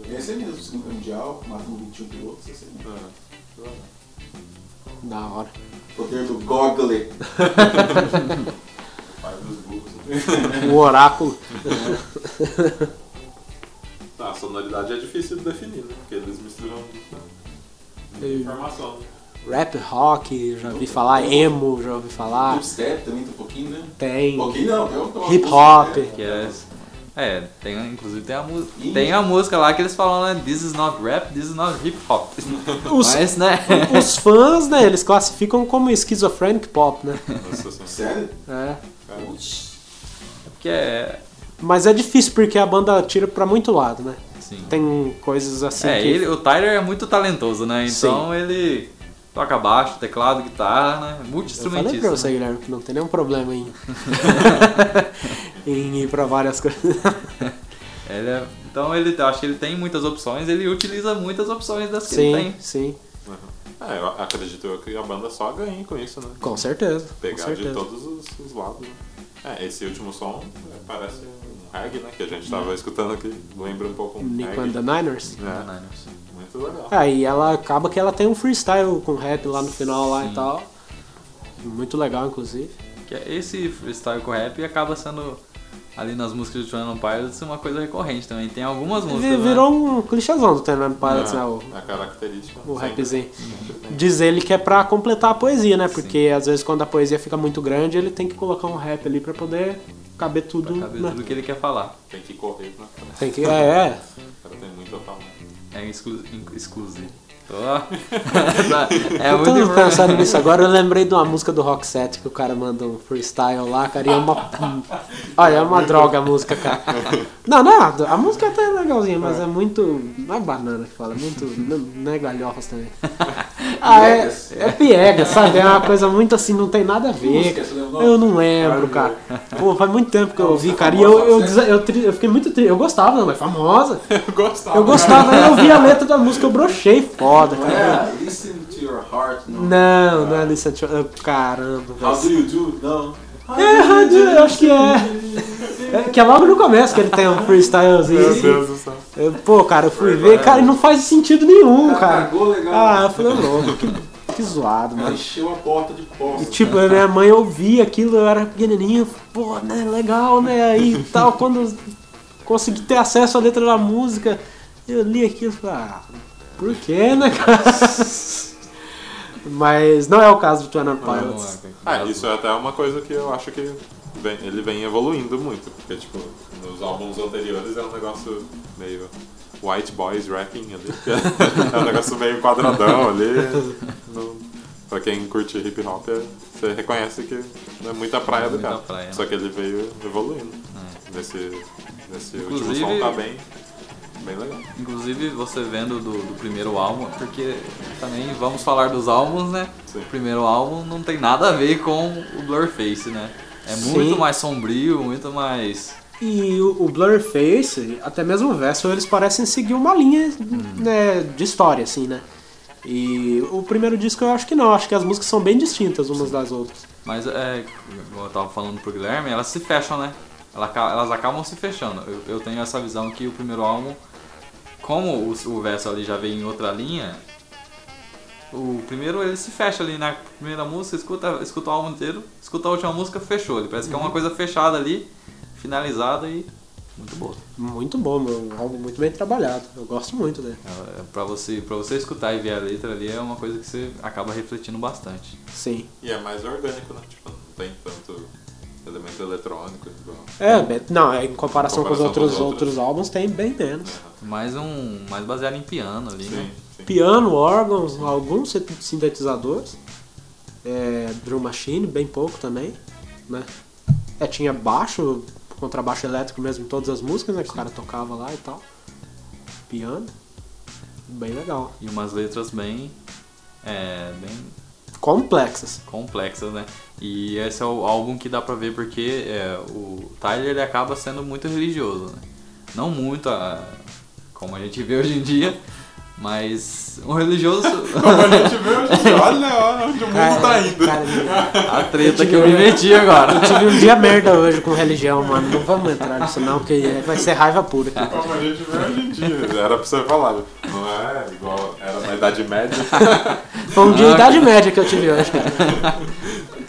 Speaker 3: Esse é mesmo, Segunda Mundial, matando 21 pilotos, esse é mesmo.
Speaker 1: é, legal.
Speaker 4: Da hora.
Speaker 3: Poder do Goggle.
Speaker 1: Pai dos burros.
Speaker 4: O oráculo.
Speaker 1: Tá, a sonoridade é difícil de definir, né? Porque eles misturam muita, muita informação. né?
Speaker 4: Rap rock, já ouvi falar. Emo, já ouvi falar.
Speaker 3: Dubstep também tem um pouquinho, né?
Speaker 4: Tem.
Speaker 3: Um pouquinho não, tem uma
Speaker 4: Hip hop.
Speaker 3: né?
Speaker 2: Que é, é, tem, inclusive tem a, tem a música lá que eles falam, né? This is not rap, this is not hip hop.
Speaker 4: Os,
Speaker 2: Mas, né?
Speaker 4: os fãs, né, eles classificam como schizophrenic pop, né?
Speaker 3: Sério?
Speaker 4: É.
Speaker 3: Putz.
Speaker 2: Porque é.
Speaker 4: Mas é difícil porque a banda tira pra muito lado, né?
Speaker 2: Sim.
Speaker 4: Tem coisas assim
Speaker 2: é,
Speaker 4: que...
Speaker 2: ele, o Tyler é muito talentoso, né? Então ele toca baixo, teclado, guitarra, né?
Speaker 4: Eu falei
Speaker 2: Multi-instrumentista.
Speaker 4: pra você,
Speaker 2: né?
Speaker 4: Guilherme, que não tem nenhum problema em, em ir pra várias coisas.
Speaker 2: Ele é- então ele eu acho que ele tem muitas opções, ele utiliza muitas opções das que
Speaker 4: sim,
Speaker 2: ele tem.
Speaker 4: sim,
Speaker 1: uhum. É, eu acredito eu que a banda só ganha com isso, né?
Speaker 4: com certeza. com
Speaker 1: Pegar
Speaker 4: certeza.
Speaker 1: de todos os, os lados. Né? É, esse último som é, parece um reggae, né? Que a gente tava escutando aqui. Lembra um pouco um
Speaker 4: Nico
Speaker 1: reggae.
Speaker 4: and the Niners.
Speaker 1: É, muito legal.
Speaker 4: Aí ela acaba que ela tem um freestyle com rap lá no final lá
Speaker 2: Sim.
Speaker 4: e tal. Muito legal, inclusive.
Speaker 2: Que é esse freestyle com rap acaba sendo ali nas músicas de Twenty Pilots uma coisa recorrente também. Tem algumas músicas. Né?
Speaker 4: Virou um clichêzão do Tenant Pilots,
Speaker 1: É,
Speaker 4: né? O,
Speaker 1: a característica.
Speaker 4: o rapzinho. Diz ele que é pra completar a poesia, né? Porque às vezes quando a poesia fica muito grande, ele tem que colocar um rap ali pra poder caber tudo.
Speaker 2: Pra caber
Speaker 4: né?
Speaker 2: tudo que ele quer falar.
Speaker 1: Tem que correr, né?
Speaker 4: Tem que. É, é.
Speaker 1: O cara tem muito a falar.
Speaker 2: É exclusivo. É
Speaker 4: eu
Speaker 2: muito
Speaker 4: tô pensando nisso agora, eu lembrei de uma música do Rock Set que o cara manda um freestyle lá, cara, e é uma. Olha, é uma droga a música, cara. Não, não, a música até é legal. legalzinha, mas é, muito. Não é banana que fala, é muito. não, é galhofas também. ah, é, é piega, sabe? É uma coisa muito assim, não tem nada a ver.
Speaker 3: Nome?
Speaker 4: Eu não lembro, cara. Pô, faz muito tempo que eu ouvi, cara. E eu, eu, eu, eu fiquei muito triste. Eu gostava, não, mas famosa.
Speaker 1: Eu gostava.
Speaker 4: Eu gostava, eu ouvi a letra da música, eu brochei foda,
Speaker 3: Não
Speaker 4: cara.
Speaker 3: é Listen to Your Heart, não.
Speaker 4: Não, não é Listen to... Caramba,
Speaker 3: How do you do? Não.
Speaker 4: É, eu acho que é. é. Que é logo no começo que ele tem um freestylezinho.
Speaker 1: Meu
Speaker 4: assim.
Speaker 1: Deus do céu.
Speaker 4: Eu- Pô, cara, eu fui ver, cara, e não faz sentido nenhum, cara.
Speaker 3: Cagou legal.
Speaker 4: Ah, eu falei, louco, que, que zoado, mano.
Speaker 3: encheu a porta de
Speaker 4: E
Speaker 3: poços.
Speaker 4: tipo, a minha mãe ouvia aquilo, eu era pequenininho, pô, né, legal, né, aí e tal, quando eu consegui ter acesso à letra da música, eu li aquilo e falei, ah, por que, né, cara? Mas não é o caso do Twin Pilots.
Speaker 1: Ah, isso é até uma coisa que eu acho que vem- ele vem evoluindo muito, porque tipo, nos álbuns anteriores é um negócio meio white boys rapping ali, é um negócio meio quadradão ali. No, pra quem curte hip hop, é- você reconhece que não é muita praia do
Speaker 2: Muita
Speaker 1: cara.
Speaker 2: praia.
Speaker 1: Só que ele veio evoluindo. Nesse, nesse último
Speaker 2: Inclusive-
Speaker 1: som tá bem, bem legal.
Speaker 2: Inclusive, você vendo do, do primeiro álbum, porque também vamos falar dos álbuns, né?
Speaker 1: Sim.
Speaker 2: O primeiro álbum não tem nada a ver com o Blurface, né? É
Speaker 4: Sim.
Speaker 2: muito mais sombrio, muito mais.
Speaker 4: E o, o Blurface, até mesmo o verso, eles parecem seguir uma linha né, de história, assim, né? E o primeiro disco eu acho que não, acho que as músicas são bem distintas umas das outras.
Speaker 2: Mas é, como eu tava falando pro Guilherme, elas se fecham, né? Ela aca- Elas acabam se fechando. Eu, eu tenho essa visão que o primeiro álbum, como o, o verso ali já veio em outra linha, o primeiro ele se fecha ali na primeira música, escuta, escuta o álbum inteiro, escuta a última música, fechou. Ele parece que é uma coisa fechada ali, finalizada e muito boa.
Speaker 4: Muito bom, meu, um álbum muito bem trabalhado. Eu gosto muito dele.
Speaker 2: É, é, pra, você, pra você escutar e ver a letra ali é uma coisa que você acaba refletindo bastante.
Speaker 4: Sim.
Speaker 1: E é mais orgânico, né? Tipo, não tem tanto elemento eletrônico igual.
Speaker 4: É, bem- não, é, em comparação, com os
Speaker 1: comparação
Speaker 4: outros,
Speaker 1: com os outros.
Speaker 4: outros álbuns tem bem menos.
Speaker 2: Mais um. Mais baseado em piano ali,
Speaker 1: Sim,
Speaker 2: né?
Speaker 1: sim.
Speaker 4: Piano, órgãos, alguns sin- sintetizadores, é, drum machine, bem pouco também, né? É, tinha baixo, contrabaixo elétrico mesmo em todas as músicas, né? Que o cara tocava lá e tal. Piano, bem legal.
Speaker 2: E umas letras bem. É, bem
Speaker 4: Complexas.
Speaker 2: complexas, né? E esse é o álbum que dá pra ver porque é, o Tyler ele acaba sendo muito religioso, né? Não muito, a- como a gente vê hoje em dia, mas um religioso.
Speaker 1: Como a gente vê hoje, em dia, olha, olha onde o mundo tá indo.
Speaker 4: Cara,
Speaker 2: a treta que eu me meti agora.
Speaker 4: eu tive um dia merda hoje com religião, mano. Não vamos entrar nisso não, porque vai ser raiva pura.
Speaker 1: Como a gente vê hoje em dia. Era pra você falar. Não é igual Idade Média.
Speaker 4: Foi um dia
Speaker 2: Ah,
Speaker 4: idade média que eu tive hoje, cara.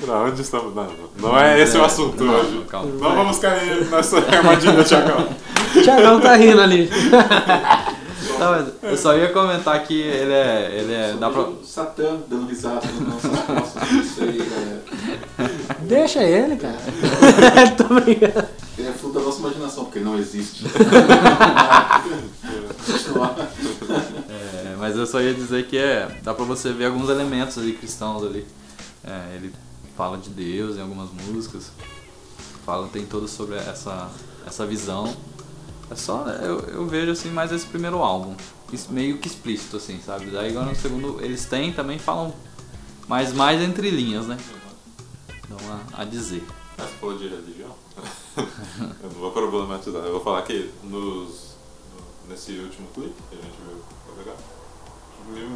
Speaker 1: Pra onde estamos? Não, não é esse o assunto
Speaker 2: Não,
Speaker 1: hoje.
Speaker 2: calma.
Speaker 1: Não vamos cair nessa armadilha, Thiagão.
Speaker 4: O Thiagão tá rindo ali.
Speaker 2: Tá, mas eu só ia comentar que ele é. Ele é. Dá pra,
Speaker 3: O Satã dando risada nas nossas costas. Isso aí é,
Speaker 4: Deixa ele, cara. Tô brincando.
Speaker 3: é fruto da nossa imaginação, porque não existe. Continuar.
Speaker 2: Mas eu só ia dizer que é. Dá pra você ver alguns elementos ali cristãos ali. É, ele fala de Deus em algumas músicas. Fala, tem todo sobre essa, essa visão. É só. Eu, eu vejo assim mais esse primeiro álbum. Meio que explícito, assim, sabe? Daí agora no segundo eles têm também falam. Mas mais entre linhas, né? Dão a, a dizer.
Speaker 1: Mas falou de religião? eu não vou problematizar. Eu vou falar que nos, no- nesse último clipe que a gente viu,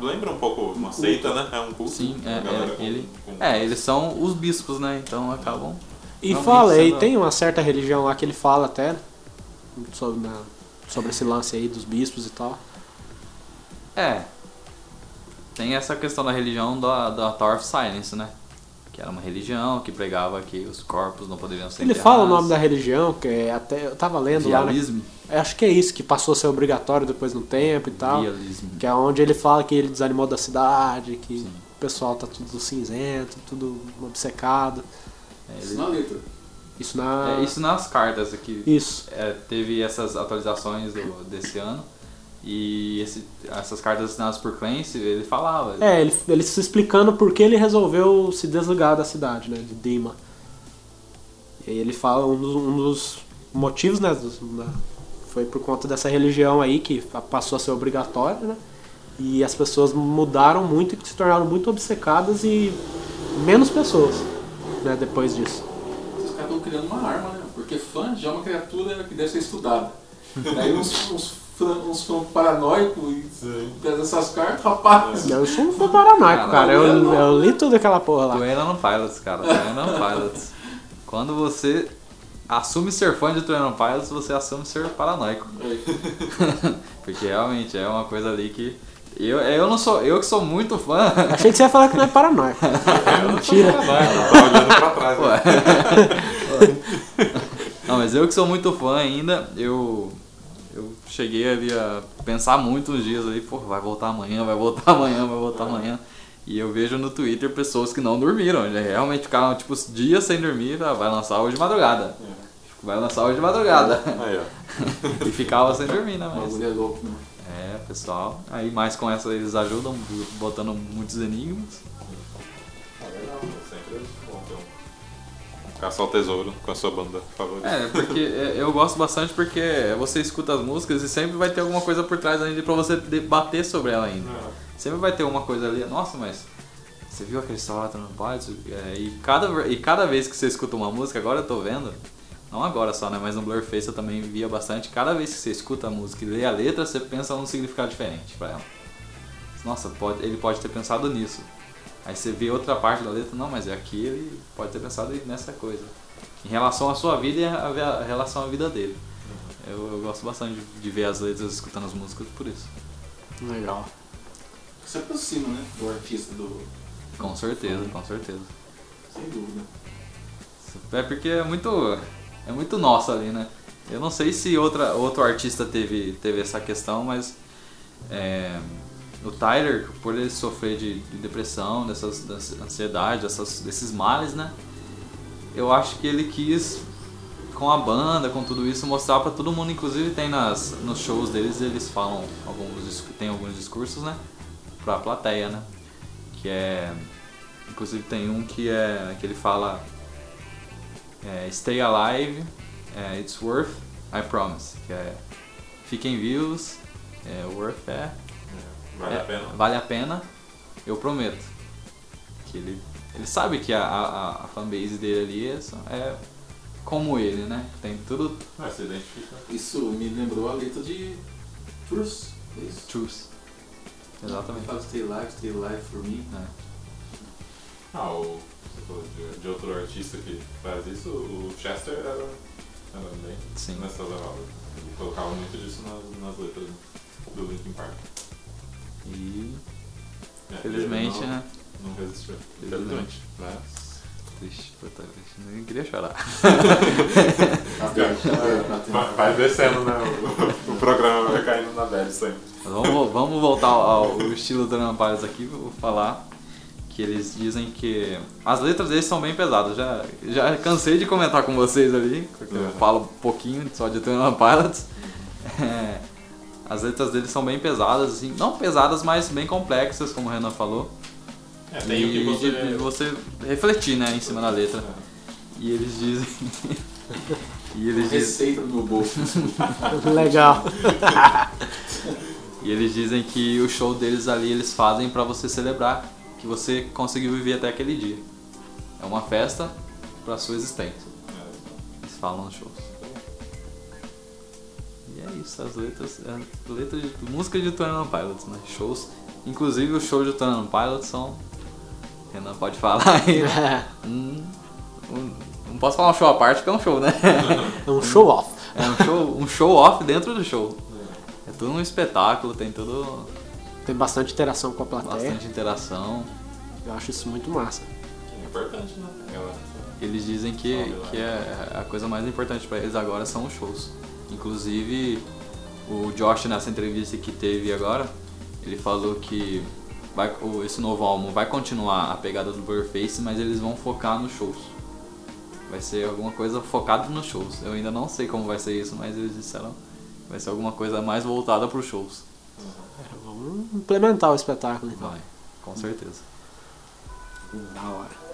Speaker 1: lembra um pouco uma seita, né? É um culto.
Speaker 2: Sim, é, é, ele,
Speaker 1: com-
Speaker 2: é, eles são os bispos, né? Então acabam.
Speaker 4: E fala, e tem uma certa religião lá que ele fala até né, sobre, na- sobre esse lance aí dos bispos e tal.
Speaker 2: É. Tem essa questão da religião da, da Tower of Silence, né? Que era uma religião que pregava que os corpos não poderiam ser
Speaker 4: Ele fala o nome da religião, que é até. Eu tava lendo lá, né?
Speaker 2: Realismo.
Speaker 4: Eu Acho que é isso, que passou a ser obrigatório depois no tempo e tal.
Speaker 2: Realismo.
Speaker 4: Que é onde ele fala que ele desanimou da cidade, que o pessoal tá tudo cinzento, tudo obcecado.
Speaker 2: É,
Speaker 3: Isso
Speaker 2: ele-
Speaker 3: na letra.
Speaker 4: Isso na.
Speaker 2: é, isso nas cartas aqui.
Speaker 4: Isso.
Speaker 2: É, teve essas atualizações do- desse ano. E esse- essas cartas assinadas por Clancy, ele falava.
Speaker 4: É, ele, ele se explicando por que ele resolveu se desligar da cidade, né, de Dima. E aí ele fala um dos, um dos motivos, né, dos- da- foi por conta dessa religião aí que passou a ser obrigatória, né? E as pessoas mudaram muito e se tornaram muito obcecadas e menos pessoas, né, depois disso.
Speaker 3: Esses caras estão criando uma arma, né? Porque fã já é uma criatura que deve ser estudada. Aí uns, uns, uns fãs paranoicos e essas cartas, rapaz.
Speaker 4: Eu sou um fã paranoico,
Speaker 2: Caralho,
Speaker 4: cara. Eu,
Speaker 3: eu não.
Speaker 4: eu li tudo aquela porra lá.
Speaker 2: Tu ainda não Pilots, cara. Tu ainda não Pilots. Quando você assume ser fã de Twin Pilots, você assume ser paranoico. Porque realmente é uma coisa ali que. Eu, eu não sou. Eu que sou muito fã.
Speaker 4: Achei que você ia falar que não é paranoico. Mentira.
Speaker 1: Vai, eu tava olhando pra trás. né?
Speaker 2: Não, mas eu que sou muito fã ainda, eu. Eu cheguei ali a pensar muito uns dias ali, pô, vai voltar amanhã, vai voltar amanhã, vai voltar amanhã. E eu vejo no Twitter pessoas que não dormiram, realmente ficaram tipo dias sem dormir, ah, vai lançar hoje de madrugada. Vai lançar hoje de madrugada.
Speaker 1: Aí, ó.
Speaker 2: E ficava sem dormir, né? Mas.
Speaker 3: é louco, né?
Speaker 2: É, pessoal. Aí mais com essa eles ajudam, botando muitos enigmas.
Speaker 1: Caçar o tesouro com a sua banda favorita.
Speaker 2: É, porque é, eu gosto bastante porque você escuta as músicas e sempre vai ter alguma coisa por trás ainda pra você debater sobre ela ainda. Sempre vai ter uma coisa ali, nossa, mas você viu aquele Salata no Pilots? É, e, cada, e cada vez que você escuta uma música, agora eu tô vendo, não agora só, né? Mas no Blurface eu também via bastante. Cada vez que você escuta a música e lê a letra, você pensa num significado diferente pra ela. Nossa, pode, ele pode ter pensado nisso. Aí você vê outra parte da letra, não, mas é aqui ele pode ter pensado nessa coisa. Em relação à sua vida e a, a relação à vida dele. Eu, eu gosto bastante de, de ver as letras escutando as músicas por isso.
Speaker 4: Legal.
Speaker 3: Você aproxima, né? Do artista, do.
Speaker 2: Com certeza, com certeza.
Speaker 3: Sem dúvida.
Speaker 2: É porque é muito. É muito nosso ali, né? Eu não sei se outra, outro artista teve, teve essa questão, mas é, o Tyler, por ele sofrer de, de depressão, dessas, dessa ansiedade, dessas, desses males, né? Eu acho que ele quis, com a banda, com tudo isso, mostrar pra todo mundo, inclusive tem nas, nos shows deles, eles falam alguns, tem alguns discursos, né? Pra plateia, né? Que é. Inclusive tem um que é. que ele fala. É, Stay alive, é, it's worth, I promise. Que é fiquem vivos, é, worth é,
Speaker 1: Vale
Speaker 2: é,
Speaker 1: a pena.
Speaker 2: vale a pena, eu prometo. Que ele, ele sabe que a, a, a fanbase dele ali é, é como ele, né? Tem tudo
Speaker 1: Vai se identifica.
Speaker 3: Isso me lembrou a letra de Truth. É isso?
Speaker 2: truth. Exatamente.
Speaker 3: Fala stay alive, stay alive for me.
Speaker 2: É.
Speaker 1: Ah, o, você falou de, de outro artista que faz isso, o Chester era, era bem
Speaker 2: Sim.
Speaker 1: nessa levada. Ele colocava muito disso nas, nas letras do Linkin Park.
Speaker 2: E
Speaker 1: É,
Speaker 2: felizmente,
Speaker 1: ele não,
Speaker 2: né?
Speaker 1: Não resistiu.
Speaker 2: Felizmente.
Speaker 1: Infelizmente. Mas.
Speaker 2: Triste, puta, triste. Nem queria chorar.
Speaker 3: Tá
Speaker 1: Vai, vai descendo, né? O, o programa vai caindo na bad sempre.
Speaker 2: Vamos, vamos voltar ao, ao estilo do Vampires aqui, vou falar que eles dizem que as letras deles são bem pesadas. Já, já cansei de comentar com vocês ali, porque eu
Speaker 1: Uhum.
Speaker 2: falo um pouquinho só de One Pilots. É, as letras deles são bem pesadas, assim, não pesadas, mas bem complexas, como o Renan falou.
Speaker 1: É, tem o
Speaker 2: e
Speaker 1: que você.
Speaker 2: de, de você refletir, né, em cima da letra. E eles dizem. e eles dizem.
Speaker 3: Receita no meu bolso.
Speaker 4: Legal.
Speaker 2: E eles dizem que o show deles ali eles fazem pra você celebrar que você conseguiu viver até aquele dia. É uma festa pra sua existência. Eles falam nos shows. Isso, as letras, é, letras de música de One Pilots, né? Shows. Inclusive os shows de One Pilots são. Renan pode falar aí. né? Um, um- não posso falar um show à parte porque é um show, né?
Speaker 4: É um show off.
Speaker 2: É um show, um show off dentro do show. É tudo um espetáculo, tem tudo
Speaker 4: Tem bastante interação com a plateia.
Speaker 2: bastante interação.
Speaker 4: Eu acho isso muito massa.
Speaker 1: É importante, né?
Speaker 2: Eles dizem que, que é a coisa mais importante pra eles agora são os shows. Inclusive, o Josh nessa entrevista que teve agora, ele falou que vai, esse novo álbum vai continuar a pegada do Blurface, mas eles vão focar nos shows. Vai ser alguma coisa focada nos shows. Eu ainda não sei como vai ser isso, mas eles disseram que vai ser alguma coisa mais voltada para os shows.
Speaker 4: Vamos implementar o espetáculo então.
Speaker 2: Vai, com certeza.
Speaker 4: Da hora.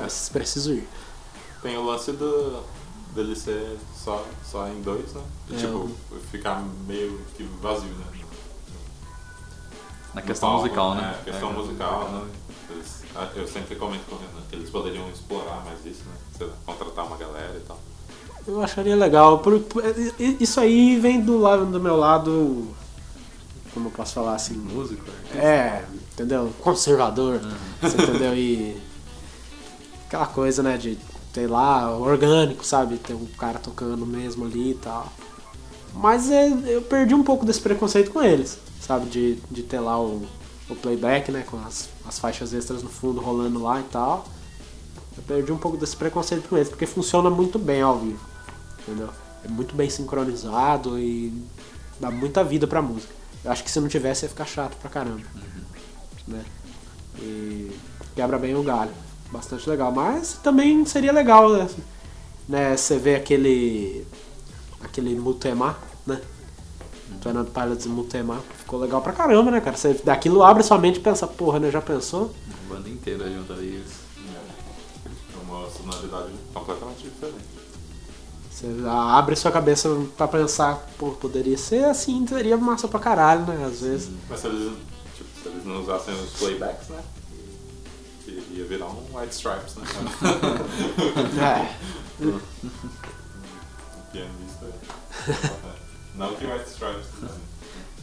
Speaker 4: Mas preciso ir.
Speaker 1: Tem o lance do, dele ser só, só em dois, né? E,
Speaker 4: É,
Speaker 1: tipo,
Speaker 4: o-
Speaker 1: ficar meio que vazio, né?
Speaker 2: Na questão
Speaker 1: palco,
Speaker 2: musical, né?
Speaker 1: É, questão
Speaker 2: É,
Speaker 1: musical, né? Eles- ah, eu sempre comento com o Renan que eles poderiam explorar mais isso, né? Sei lá, contratar uma galera e tal.
Speaker 4: Eu acharia legal. Por- por- isso aí vem do lado do meu lado. Como eu posso falar assim?
Speaker 2: Músico, artista.
Speaker 4: É, entendeu? Conservador. Você entendeu? E. Aquela coisa, né? De, sei lá, orgânico, sabe? Ter um cara tocando mesmo ali e tal. Mas é, eu perdi um pouco desse preconceito com eles, sabe? De, de ter lá o, o playback, né? Com as, as faixas extras no fundo rolando lá e tal. Eu perdi um pouco desse preconceito com eles, porque funciona muito bem ao vivo. Entendeu? É muito bem sincronizado e dá muita vida pra música. Eu acho que se não tivesse ia ficar chato pra caramba. Né? E quebra bem o galho. Bastante legal. Mas também seria legal, né? né? Você vê aquele. aquele Mutema, né? Tornado Pilots e Mutema. Ficou legal pra caramba, né, cara? Você daquilo abre sua mente e pensa, porra, né? Já pensou?
Speaker 2: Banda inteira junto ali.
Speaker 1: É uma sonoridade completamente diferente.
Speaker 4: Você abre sua cabeça pra pensar, pô, poderia ser assim, seria massa pra caralho, né? Às vezes.
Speaker 1: Mas se eles, tipo, se eles não usassem os playbacks, né? I- Ia virar um White Stripes, né?
Speaker 4: É.
Speaker 1: um pianista. Não que White Stripes.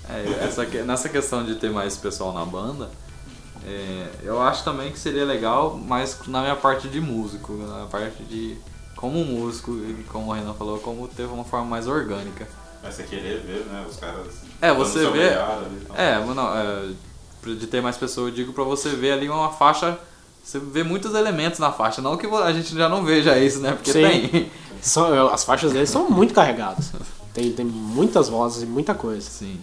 Speaker 2: É, essa, nessa questão de ter mais pessoal na banda, é, eu acho também que seria legal, mas na minha parte de músico, na parte de como músico, e como o Renan falou, como ter uma forma mais orgânica.
Speaker 1: Mas você querer ver, né? Os caras.
Speaker 2: É, você vê-
Speaker 1: ali e tal.
Speaker 2: É, mas não, é, de ter mais pessoas, eu digo pra você ver ali uma faixa, você vê muitos elementos na faixa, não que a gente já não veja isso, né? Porque
Speaker 4: Sim.
Speaker 2: tem.
Speaker 4: São- as faixas deles são muito carregadas. Tem, tem muitas vozes e muita coisa.
Speaker 2: Sim.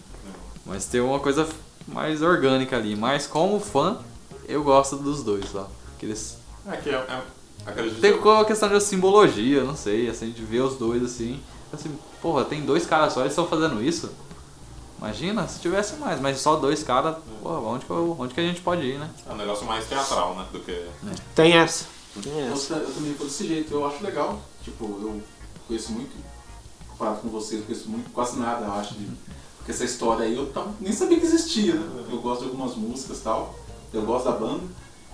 Speaker 2: Mas tem uma coisa mais orgânica ali. Mas como fã, eu gosto dos dois, ó. Que eles
Speaker 1: É que é. é acredito
Speaker 2: Tem com a questão de simbologia, não sei, assim, de ver os dois assim. Assim, porra, tem dois caras só, eles estão fazendo isso? Imagina se tivesse mais, mas só dois caras, porra, onde que, eu- onde que a gente pode ir, né?
Speaker 1: É um negócio mais teatral, né? Do que.
Speaker 4: Tem essa. Tem
Speaker 3: Eu,
Speaker 4: essa.
Speaker 3: eu também vou desse jeito, eu acho legal. Tipo, eu conheço muito, comparado com vocês, eu conheço muito, quase nada, eu acho. De, porque essa história aí eu tava- nem sabia que existia, né? Eu gosto de algumas músicas e tal, eu gosto da banda,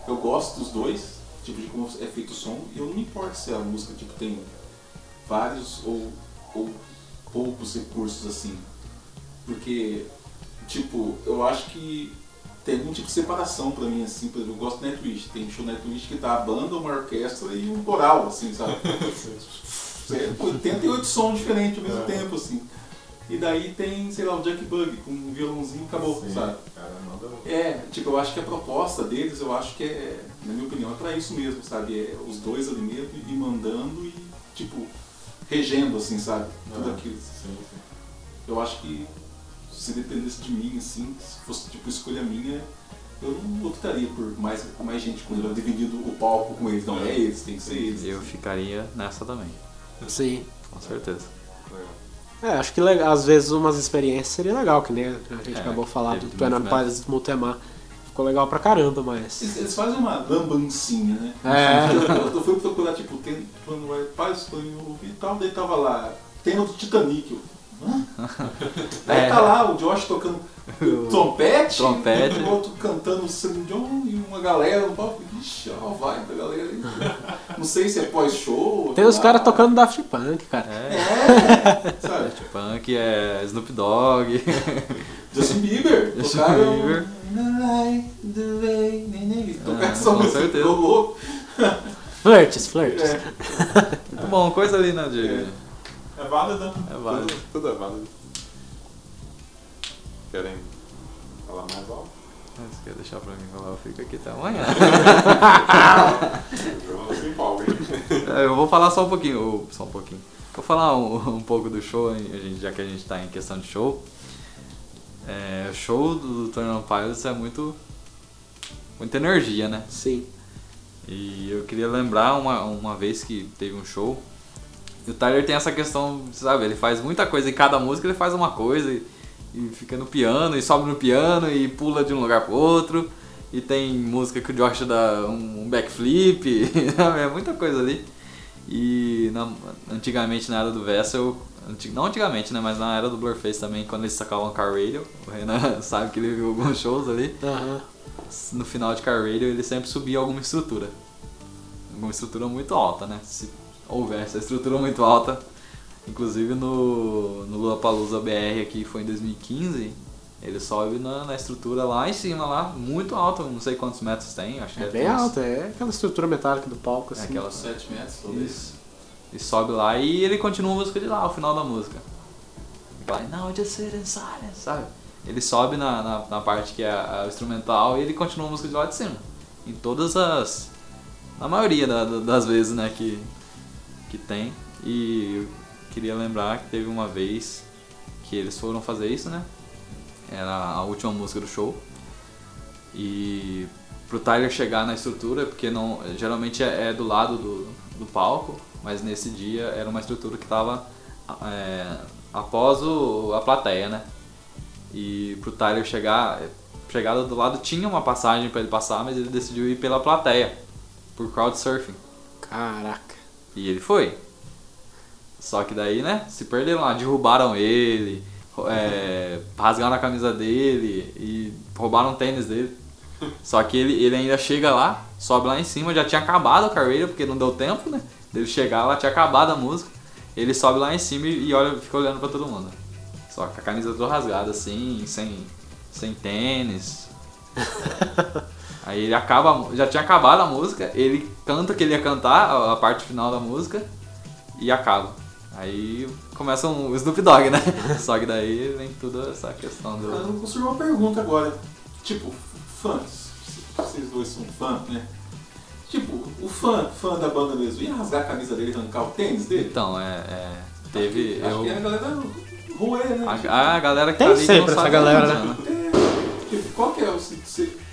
Speaker 3: eu gosto dos dois, tipo, de como é feito o som, e eu não me importo se a música tipo, tem vários ou, ou poucos recursos assim. Porque, tipo, eu acho que tem algum tipo de separação pra mim, assim, por exemplo, eu gosto do Nightwish, tem show Nightwish que tá a banda, uma orquestra e um coral, assim, sabe? É 88 sons diferentes ao mesmo
Speaker 1: É.
Speaker 3: tempo, assim. E daí tem, sei lá, o Jack Bug com um violãozinho acabou,
Speaker 1: Sim,
Speaker 3: sabe?
Speaker 1: Cara, nada.
Speaker 3: É, tipo, eu acho que a proposta deles, eu acho que é, na minha opinião, é pra isso mesmo, sabe? É os dois ali mesmo e mandando e, tipo, regendo, assim, sabe? Tudo
Speaker 1: É.
Speaker 3: aquilo.
Speaker 1: Sim, sim.
Speaker 3: Eu acho que se dependesse de mim, assim, se fosse, tipo, escolha minha, eu não optaria por mais, mais gente com eles, dividido o palco com eles. Não, é eles, tem que ser eles.
Speaker 2: Eu ficaria nessa também,
Speaker 4: Sim.
Speaker 2: com certeza.
Speaker 1: Legal.
Speaker 4: É, acho que legal, às vezes umas experiências seria legal, que nem a gente
Speaker 2: É,
Speaker 4: acabou de falar do Tuenan
Speaker 2: mesmo.
Speaker 4: Pilots Multemar. Ficou legal pra caramba, mas.
Speaker 3: Eles, eles fazem uma lambancinha, né?
Speaker 4: É.
Speaker 3: Eu, eu fui procurar, tipo, tem, quando vai, paz, em ouvir e tal, daí tava lá, tem do Titanic. Eu, Daí
Speaker 2: É.
Speaker 3: tá lá o Josh tocando trompete,
Speaker 2: Trompete.
Speaker 3: e o outro cantando Celine Dion e uma galera no palco. Ixi, ó, vai da galera aí. Não sei se é pós-show.
Speaker 4: Tem os caras tocando Daft Punk, cara.
Speaker 2: É,
Speaker 3: É, sabe?
Speaker 2: punk é Snoop Dogg.
Speaker 3: Justin Bieber.
Speaker 2: Justin
Speaker 3: tocaram
Speaker 2: Bieber.
Speaker 3: Tocaram
Speaker 2: Ah,
Speaker 3: essa música, louco.
Speaker 4: Flirts, flirts.
Speaker 3: É.
Speaker 2: Muito bom, coisa ali, né, de...
Speaker 3: É.
Speaker 1: Válido.
Speaker 2: É válido.
Speaker 1: Tudo, tudo é válido. Querem falar mais algo?
Speaker 2: Ah, Você quer deixar pra mim falar? Eu fico aqui até amanhã.
Speaker 1: Eu?
Speaker 2: É, Eu vou falar só um pouquinho, ou só um pouquinho. Vou falar um, um pouco do show, hein, a gente- já que a gente tá em questão de show. É, o show do Tornado Pilots é muito. muita energia, né?
Speaker 4: Sim.
Speaker 2: E eu queria lembrar uma, uma vez que teve um show. E o Tyler tem essa questão, sabe? Ele faz muita coisa em cada música, ele faz uma coisa e, e fica no piano, e sobe no piano e pula de um lugar pro outro. E tem música que o Josh dá um, backflip, sabe? é muita coisa ali. E na- antigamente na era do Vessel, anti- não antigamente, né? Mas na era do Blurface também, quando eles sacavam Car Radio, o Renan sabe que ele viu alguns shows ali.
Speaker 4: Aham.
Speaker 2: No final de Car Radio ele sempre subia alguma estrutura. Alguma estrutura muito alta, né? Se houvesse a estrutura muito alta. Inclusive no, no Lollapalooza BR aqui foi em 2015, ele sobe na, na estrutura lá em cima, lá, muito alta, não sei quantos metros tem, acho que
Speaker 4: É
Speaker 2: deve
Speaker 4: bem alta, é aquela estrutura metálica do palco,
Speaker 2: É
Speaker 4: assim.
Speaker 2: aquela
Speaker 3: 7 metros, talvez.
Speaker 2: Isso. E sobe lá e ele continua a música de lá, o final da música. Vai, now just sit in silence, sabe? Ele sobe na, na, na parte que é a, a instrumental e ele continua a música de lá de cima. Em todas as. Na maioria da- da- das vezes, né, que, que tem. E eu queria lembrar que teve uma vez que eles foram fazer isso, né? Era a última música do show. E pro Tyler chegar na estrutura, porque não geralmente é, é do lado do, do palco, mas nesse dia era uma estrutura que estava após o, a plateia, né? E pro Tyler chegar, chegada do lado tinha uma passagem para ele passar, mas ele decidiu ir pela plateia, por crowdsurfing.
Speaker 4: Caraca.
Speaker 2: E ele foi. Só que daí, né, se perderam lá, derrubaram ele, é, rasgaram a camisa dele e roubaram o tênis dele. Só que ele, ele ainda chega lá, sobe lá em cima, já tinha acabado a carreira, porque não deu tempo, né? Dele chegar lá, tinha acabado a música. Ele sobe lá em cima e olha, fica olhando pra todo mundo. Só com a camisa toda rasgada assim, sem, sem tênis. Aí ele acaba, já tinha acabado a música, ele canta o que ele ia cantar, a- parte final da música, e acaba. Aí começa um Snoop Dogg, né? Só que daí vem toda essa questão
Speaker 3: Eu
Speaker 2: do.
Speaker 3: não construí uma pergunta agora. Tipo, fãs. Vocês dois são fã, né? Tipo, o fã, fã da banda mesmo, ia rasgar a camisa dele e arrancar o tênis dele?
Speaker 2: Então, é. é, teve.
Speaker 3: Acho
Speaker 2: Eu,
Speaker 3: que é a galera ruê, né?
Speaker 2: a, a galera que
Speaker 4: Tem
Speaker 2: tá ali
Speaker 4: sempre
Speaker 2: não
Speaker 4: essa galera,
Speaker 2: nada,
Speaker 4: né?
Speaker 3: É, tipo, qual que é o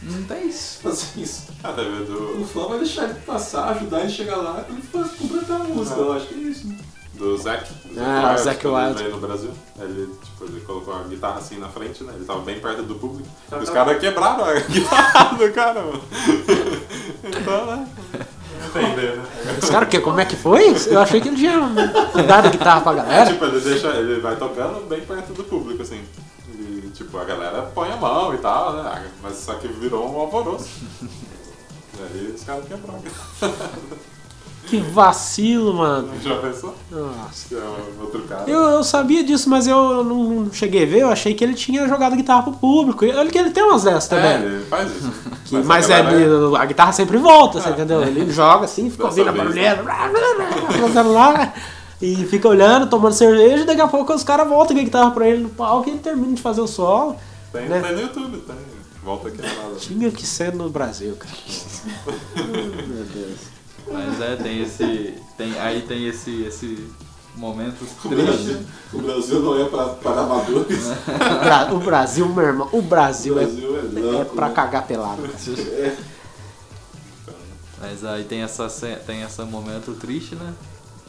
Speaker 2: Não tem isso.
Speaker 3: fazer isso?
Speaker 1: Ah, deve do,
Speaker 3: O fã vai deixar ele passar, ajudar ele a chegar lá e faz completar a música. Eu acho que é isso, né?
Speaker 1: do Zac. do
Speaker 4: Ah, Zac Wild.
Speaker 1: veio no Brasil. Ele, tipo, ele colocou a guitarra assim na frente, né? Ele tava bem perto do público.
Speaker 3: Tá,
Speaker 1: os caras quebraram a guitarra do cara, mano. Então, né? Entender, né?
Speaker 4: Os caras, o quê? Como é que foi? Eu achei que ele tinha dado a guitarra pra
Speaker 1: É,
Speaker 4: galera.
Speaker 1: tipo, ele deixa. Ele vai tocando bem perto do público, assim. Tipo, a galera põe a mão e tal, né? Mas só que virou um alvoroço. E aí os caras quebraram.
Speaker 4: Que vacilo, mano.
Speaker 1: Já pensou?
Speaker 4: Nossa.
Speaker 1: Que é outro cara.
Speaker 4: Eu, eu sabia disso, mas eu não cheguei a ver. Eu achei que ele tinha jogado guitarra pro público. Olha que ele tem umas dessas
Speaker 1: É,
Speaker 4: também.
Speaker 1: ele faz isso.
Speaker 4: Que- mas é,
Speaker 1: galera-
Speaker 4: a guitarra sempre volta, você entendeu? Ele joga assim, fica ouvindo a barulheira, lá, e fica olhando, tomando cerveja, e daqui a pouco os caras voltam com a guitarra pra ele no palco e ele termina de fazer o solo.
Speaker 1: Tem,
Speaker 4: né?
Speaker 1: tem no YouTube, tem. Volta aqui na
Speaker 4: Tinha que ser no Brasil, cara. Meu Deus.
Speaker 2: Mas é, tem esse. Tem, aí tem esse, esse momento
Speaker 3: O
Speaker 2: triste.
Speaker 3: Brasil, o Brasil não é para, para amadores.
Speaker 4: O Bra- O Brasil, meu irmão, o
Speaker 3: O
Speaker 4: Brasil é,
Speaker 3: Brasil é
Speaker 4: é
Speaker 3: louco.
Speaker 4: pra
Speaker 3: né?
Speaker 4: cagar pelado. cara.
Speaker 3: É.
Speaker 2: Mas aí tem essa tem esse momento triste, né?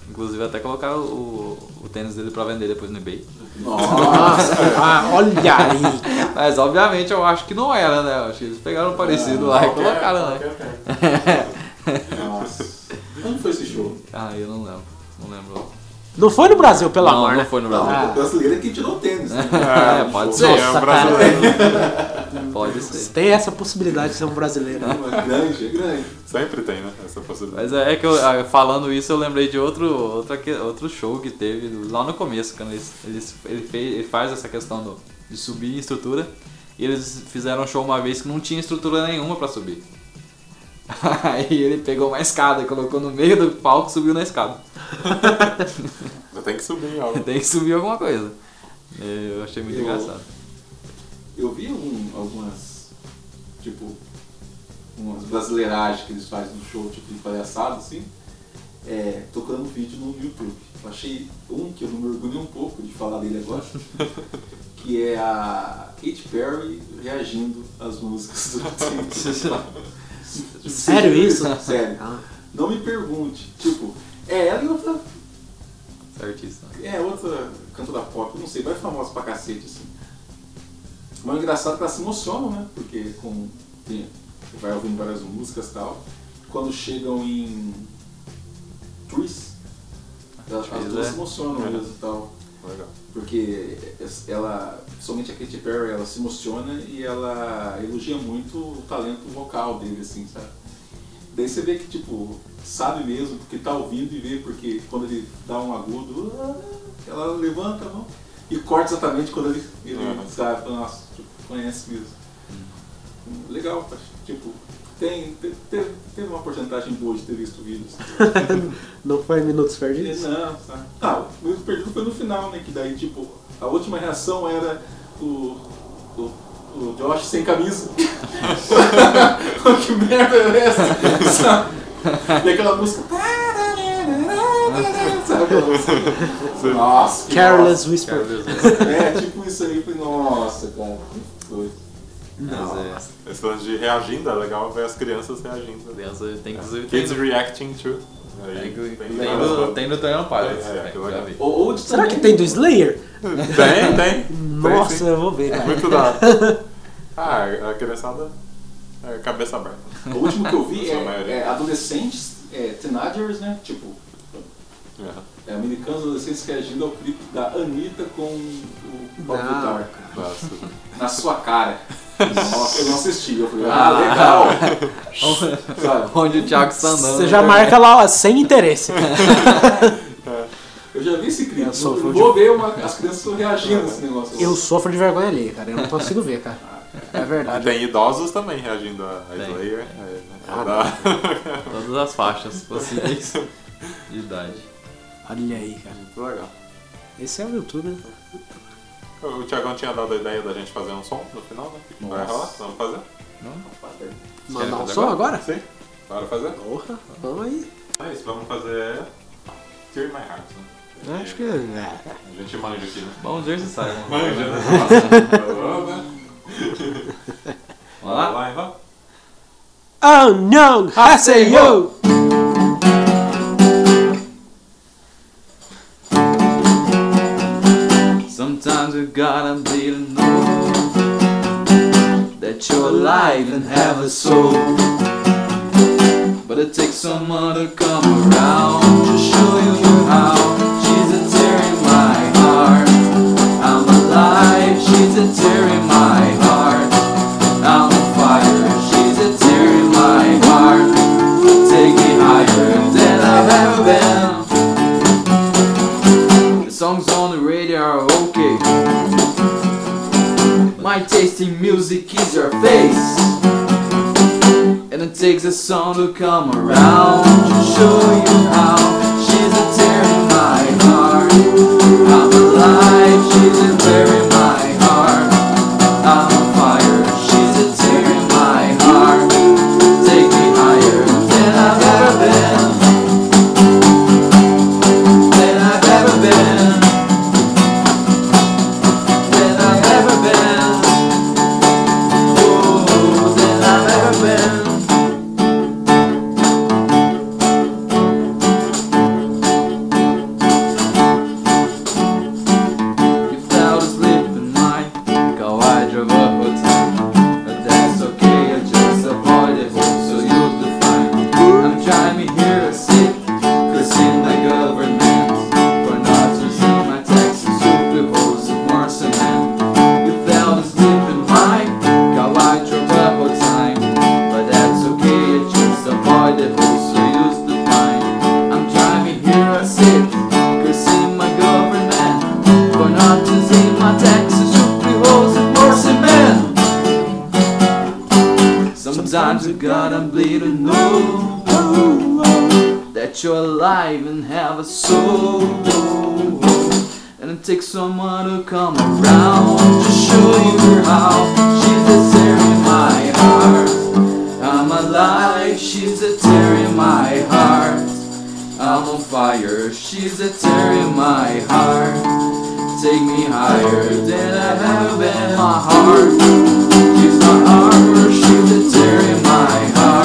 Speaker 2: Inclusive até colocaram o, o tênis dele pra vender depois no eBay.
Speaker 4: Nossa, ah, olha aí.
Speaker 2: Mas obviamente eu acho que não era, né? Eu acho que eles pegaram um parecido lá e colocaram, né?
Speaker 3: Nossa. Onde foi esse show?
Speaker 2: Ah, eu não lembro. Não lembro.
Speaker 4: Não foi no Brasil, pelo
Speaker 2: não,
Speaker 4: amor,
Speaker 2: não
Speaker 4: né?
Speaker 2: foi no
Speaker 3: Não,
Speaker 2: Brasil.
Speaker 3: o brasileiro é quem tirou o tênis. Né?
Speaker 2: É, pode
Speaker 3: Show.
Speaker 2: ser.
Speaker 1: É um
Speaker 4: Nossa,
Speaker 1: brasileiro.
Speaker 2: Pode ser.
Speaker 4: Tem essa possibilidade de ser um brasileiro. né?
Speaker 3: É grande, é grande.
Speaker 1: Sempre tem, né? Essa possibilidade.
Speaker 2: Mas é é que eu, ah, falando isso eu lembrei de outro, outra, que- outro show que teve lá no começo, quando eles, eles, ele, fez, ele faz essa questão do, de subir em estrutura. E eles fizeram um show uma vez que não tinha estrutura nenhuma pra subir. Aí ele pegou uma escada e colocou no meio do palco e subiu na escada.
Speaker 1: Tem que subir algo.
Speaker 2: Tem que subir alguma coisa. Eu achei muito
Speaker 3: Eu-
Speaker 2: engraçado.
Speaker 3: Eu vi um- algumas, tipo, umas brasileiragens que eles fazem no show, tipo de palhaçada, assim, é, tocando vídeo no YouTube. Eu achei um que eu não me orgulho um pouco de falar dele agora, que é a Katy Perry reagindo às músicas do
Speaker 4: Sério isso?
Speaker 3: Sério.
Speaker 4: Ah.
Speaker 3: Não me pergunte. Tipo, é ela e outra
Speaker 2: Certíssimo.
Speaker 3: é, outra cantora pop, eu não sei, vai famosa pra cacete, assim. Mas o engraçado é que elas se emocionam, né? Porque com, tem, vai ouvindo várias músicas e tal. Quando chegam em Trees, Elas, duas
Speaker 2: é.
Speaker 3: se emocionam
Speaker 1: É.
Speaker 3: mesmo e tal.
Speaker 1: Legal.
Speaker 3: Porque ela, somente a Katy Perry, ela se emociona e ela elogia muito o talento vocal dele, assim, sabe? Daí você vê que, tipo, sabe mesmo, porque tá ouvindo e vê, porque quando ele dá um agudo, ah, ela levanta a mão e corta exatamente quando ele, ele
Speaker 1: Uhum.
Speaker 3: sabe, nossa, tipo, conhece mesmo. Legal, tipo, tem, tem, tem, uma porcentagem boa de ter visto vídeos.
Speaker 4: Não foi minutos perdidos?
Speaker 3: Não, tá. Ah, o Minuto Perdido foi no final, né? Que daí, tipo, a última reação era o, o, o Josh sem camisa. que merda é essa? Sabe? E aquela música. Sabe aquela música? Nossa, que
Speaker 4: Careless Whisper.
Speaker 3: É, tipo isso aí. Falei, nossa, cara, que doido.
Speaker 2: Mas
Speaker 1: Esse lance de reagindo é legal ver as crianças reagindo.
Speaker 2: é. Criança tem inclusive tem,
Speaker 1: Kids reacting to. Aí,
Speaker 2: tem, tem,
Speaker 1: tem,
Speaker 2: tem, tem no Trailer Pilots.
Speaker 1: É, é.
Speaker 3: Ou,
Speaker 4: Será que tem do Slayer?
Speaker 1: Tem, tem.
Speaker 4: Nossa,
Speaker 1: sim.
Speaker 4: eu vou ver, cara.
Speaker 1: Muito da Ah, a criançada é cabeça aberta.
Speaker 3: O último que eu vi é, é adolescentes, é, teenagers, né? Tipo,
Speaker 1: É.
Speaker 3: é, americanos adolescentes reagindo ao clipe da Anitta com o Bob Dark. Na sua cara. Nossa, eu não assisti. Eu falei, ah, legal. Sabe?
Speaker 2: Onde o Thiago está andando.
Speaker 4: Você já marca lá, ó, sem interesse.
Speaker 3: Eu já vi esse clipe.
Speaker 4: Eu fã
Speaker 3: vou ver uma, as crianças reagindo a esse negócio.
Speaker 4: Eu sofro de vergonha ali, cara. Eu não consigo ver, cara. É verdade.
Speaker 1: Tem idosos também reagindo a. Slayer. É,
Speaker 4: Ah,
Speaker 1: dá-
Speaker 2: Todas as faixas possíveis de idade.
Speaker 4: Olha aí, cara.
Speaker 1: Muito legal.
Speaker 4: Esse é o YouTube, né?
Speaker 1: O Thiagão tinha dado a ideia da gente fazer um som no final, né? Vai
Speaker 3: Nossa.
Speaker 1: rolar? Vamos fazer?
Speaker 4: Mandar um
Speaker 2: fazer
Speaker 4: som agora?
Speaker 1: Sim. Bora fazer?
Speaker 4: Porra, vamos aí.
Speaker 1: É isso, vamos fazer Tear My Heart, né?
Speaker 4: Acho que. É.
Speaker 1: A gente manja aqui, né?
Speaker 2: Bom dia, você sai.
Speaker 1: Manja, né? Nossa. Vamos lá.
Speaker 2: Vamos lá?
Speaker 1: Vai, vai.
Speaker 4: Oh no! Haseyo!
Speaker 2: Sometimes you gotta be to know that you're alive and have a soul. But it takes someone to come around to show you how. She's a tear in my heart. I'm alive, she's a tear in my heart. Takes a song to come around to show you how you're alive and have a soul. And it takes someone to come around to show you how she's a tear in my heart. I'm alive, she's a tear in my heart. I'm on fire, she's a tear in my heart. Take me higher than I've ever been. My heart, she's my armor, she's a tear in my heart.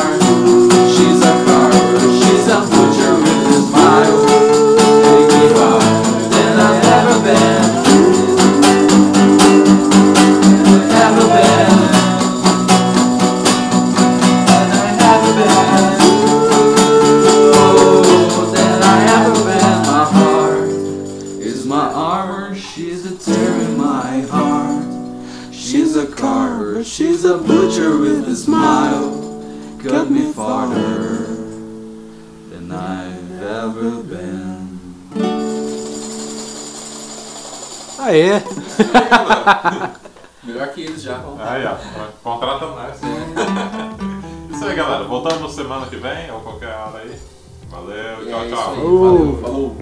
Speaker 2: Smile, cut me farther than I've ever been.
Speaker 4: Aê!
Speaker 3: Melhor que eles já.
Speaker 1: Aí, ó. Contrata nós. Isso aí, galera. Voltamos semana que vem ou qualquer hora aí. Valeu,
Speaker 3: É
Speaker 1: tchau, tchau.
Speaker 3: aí, valeu, falou.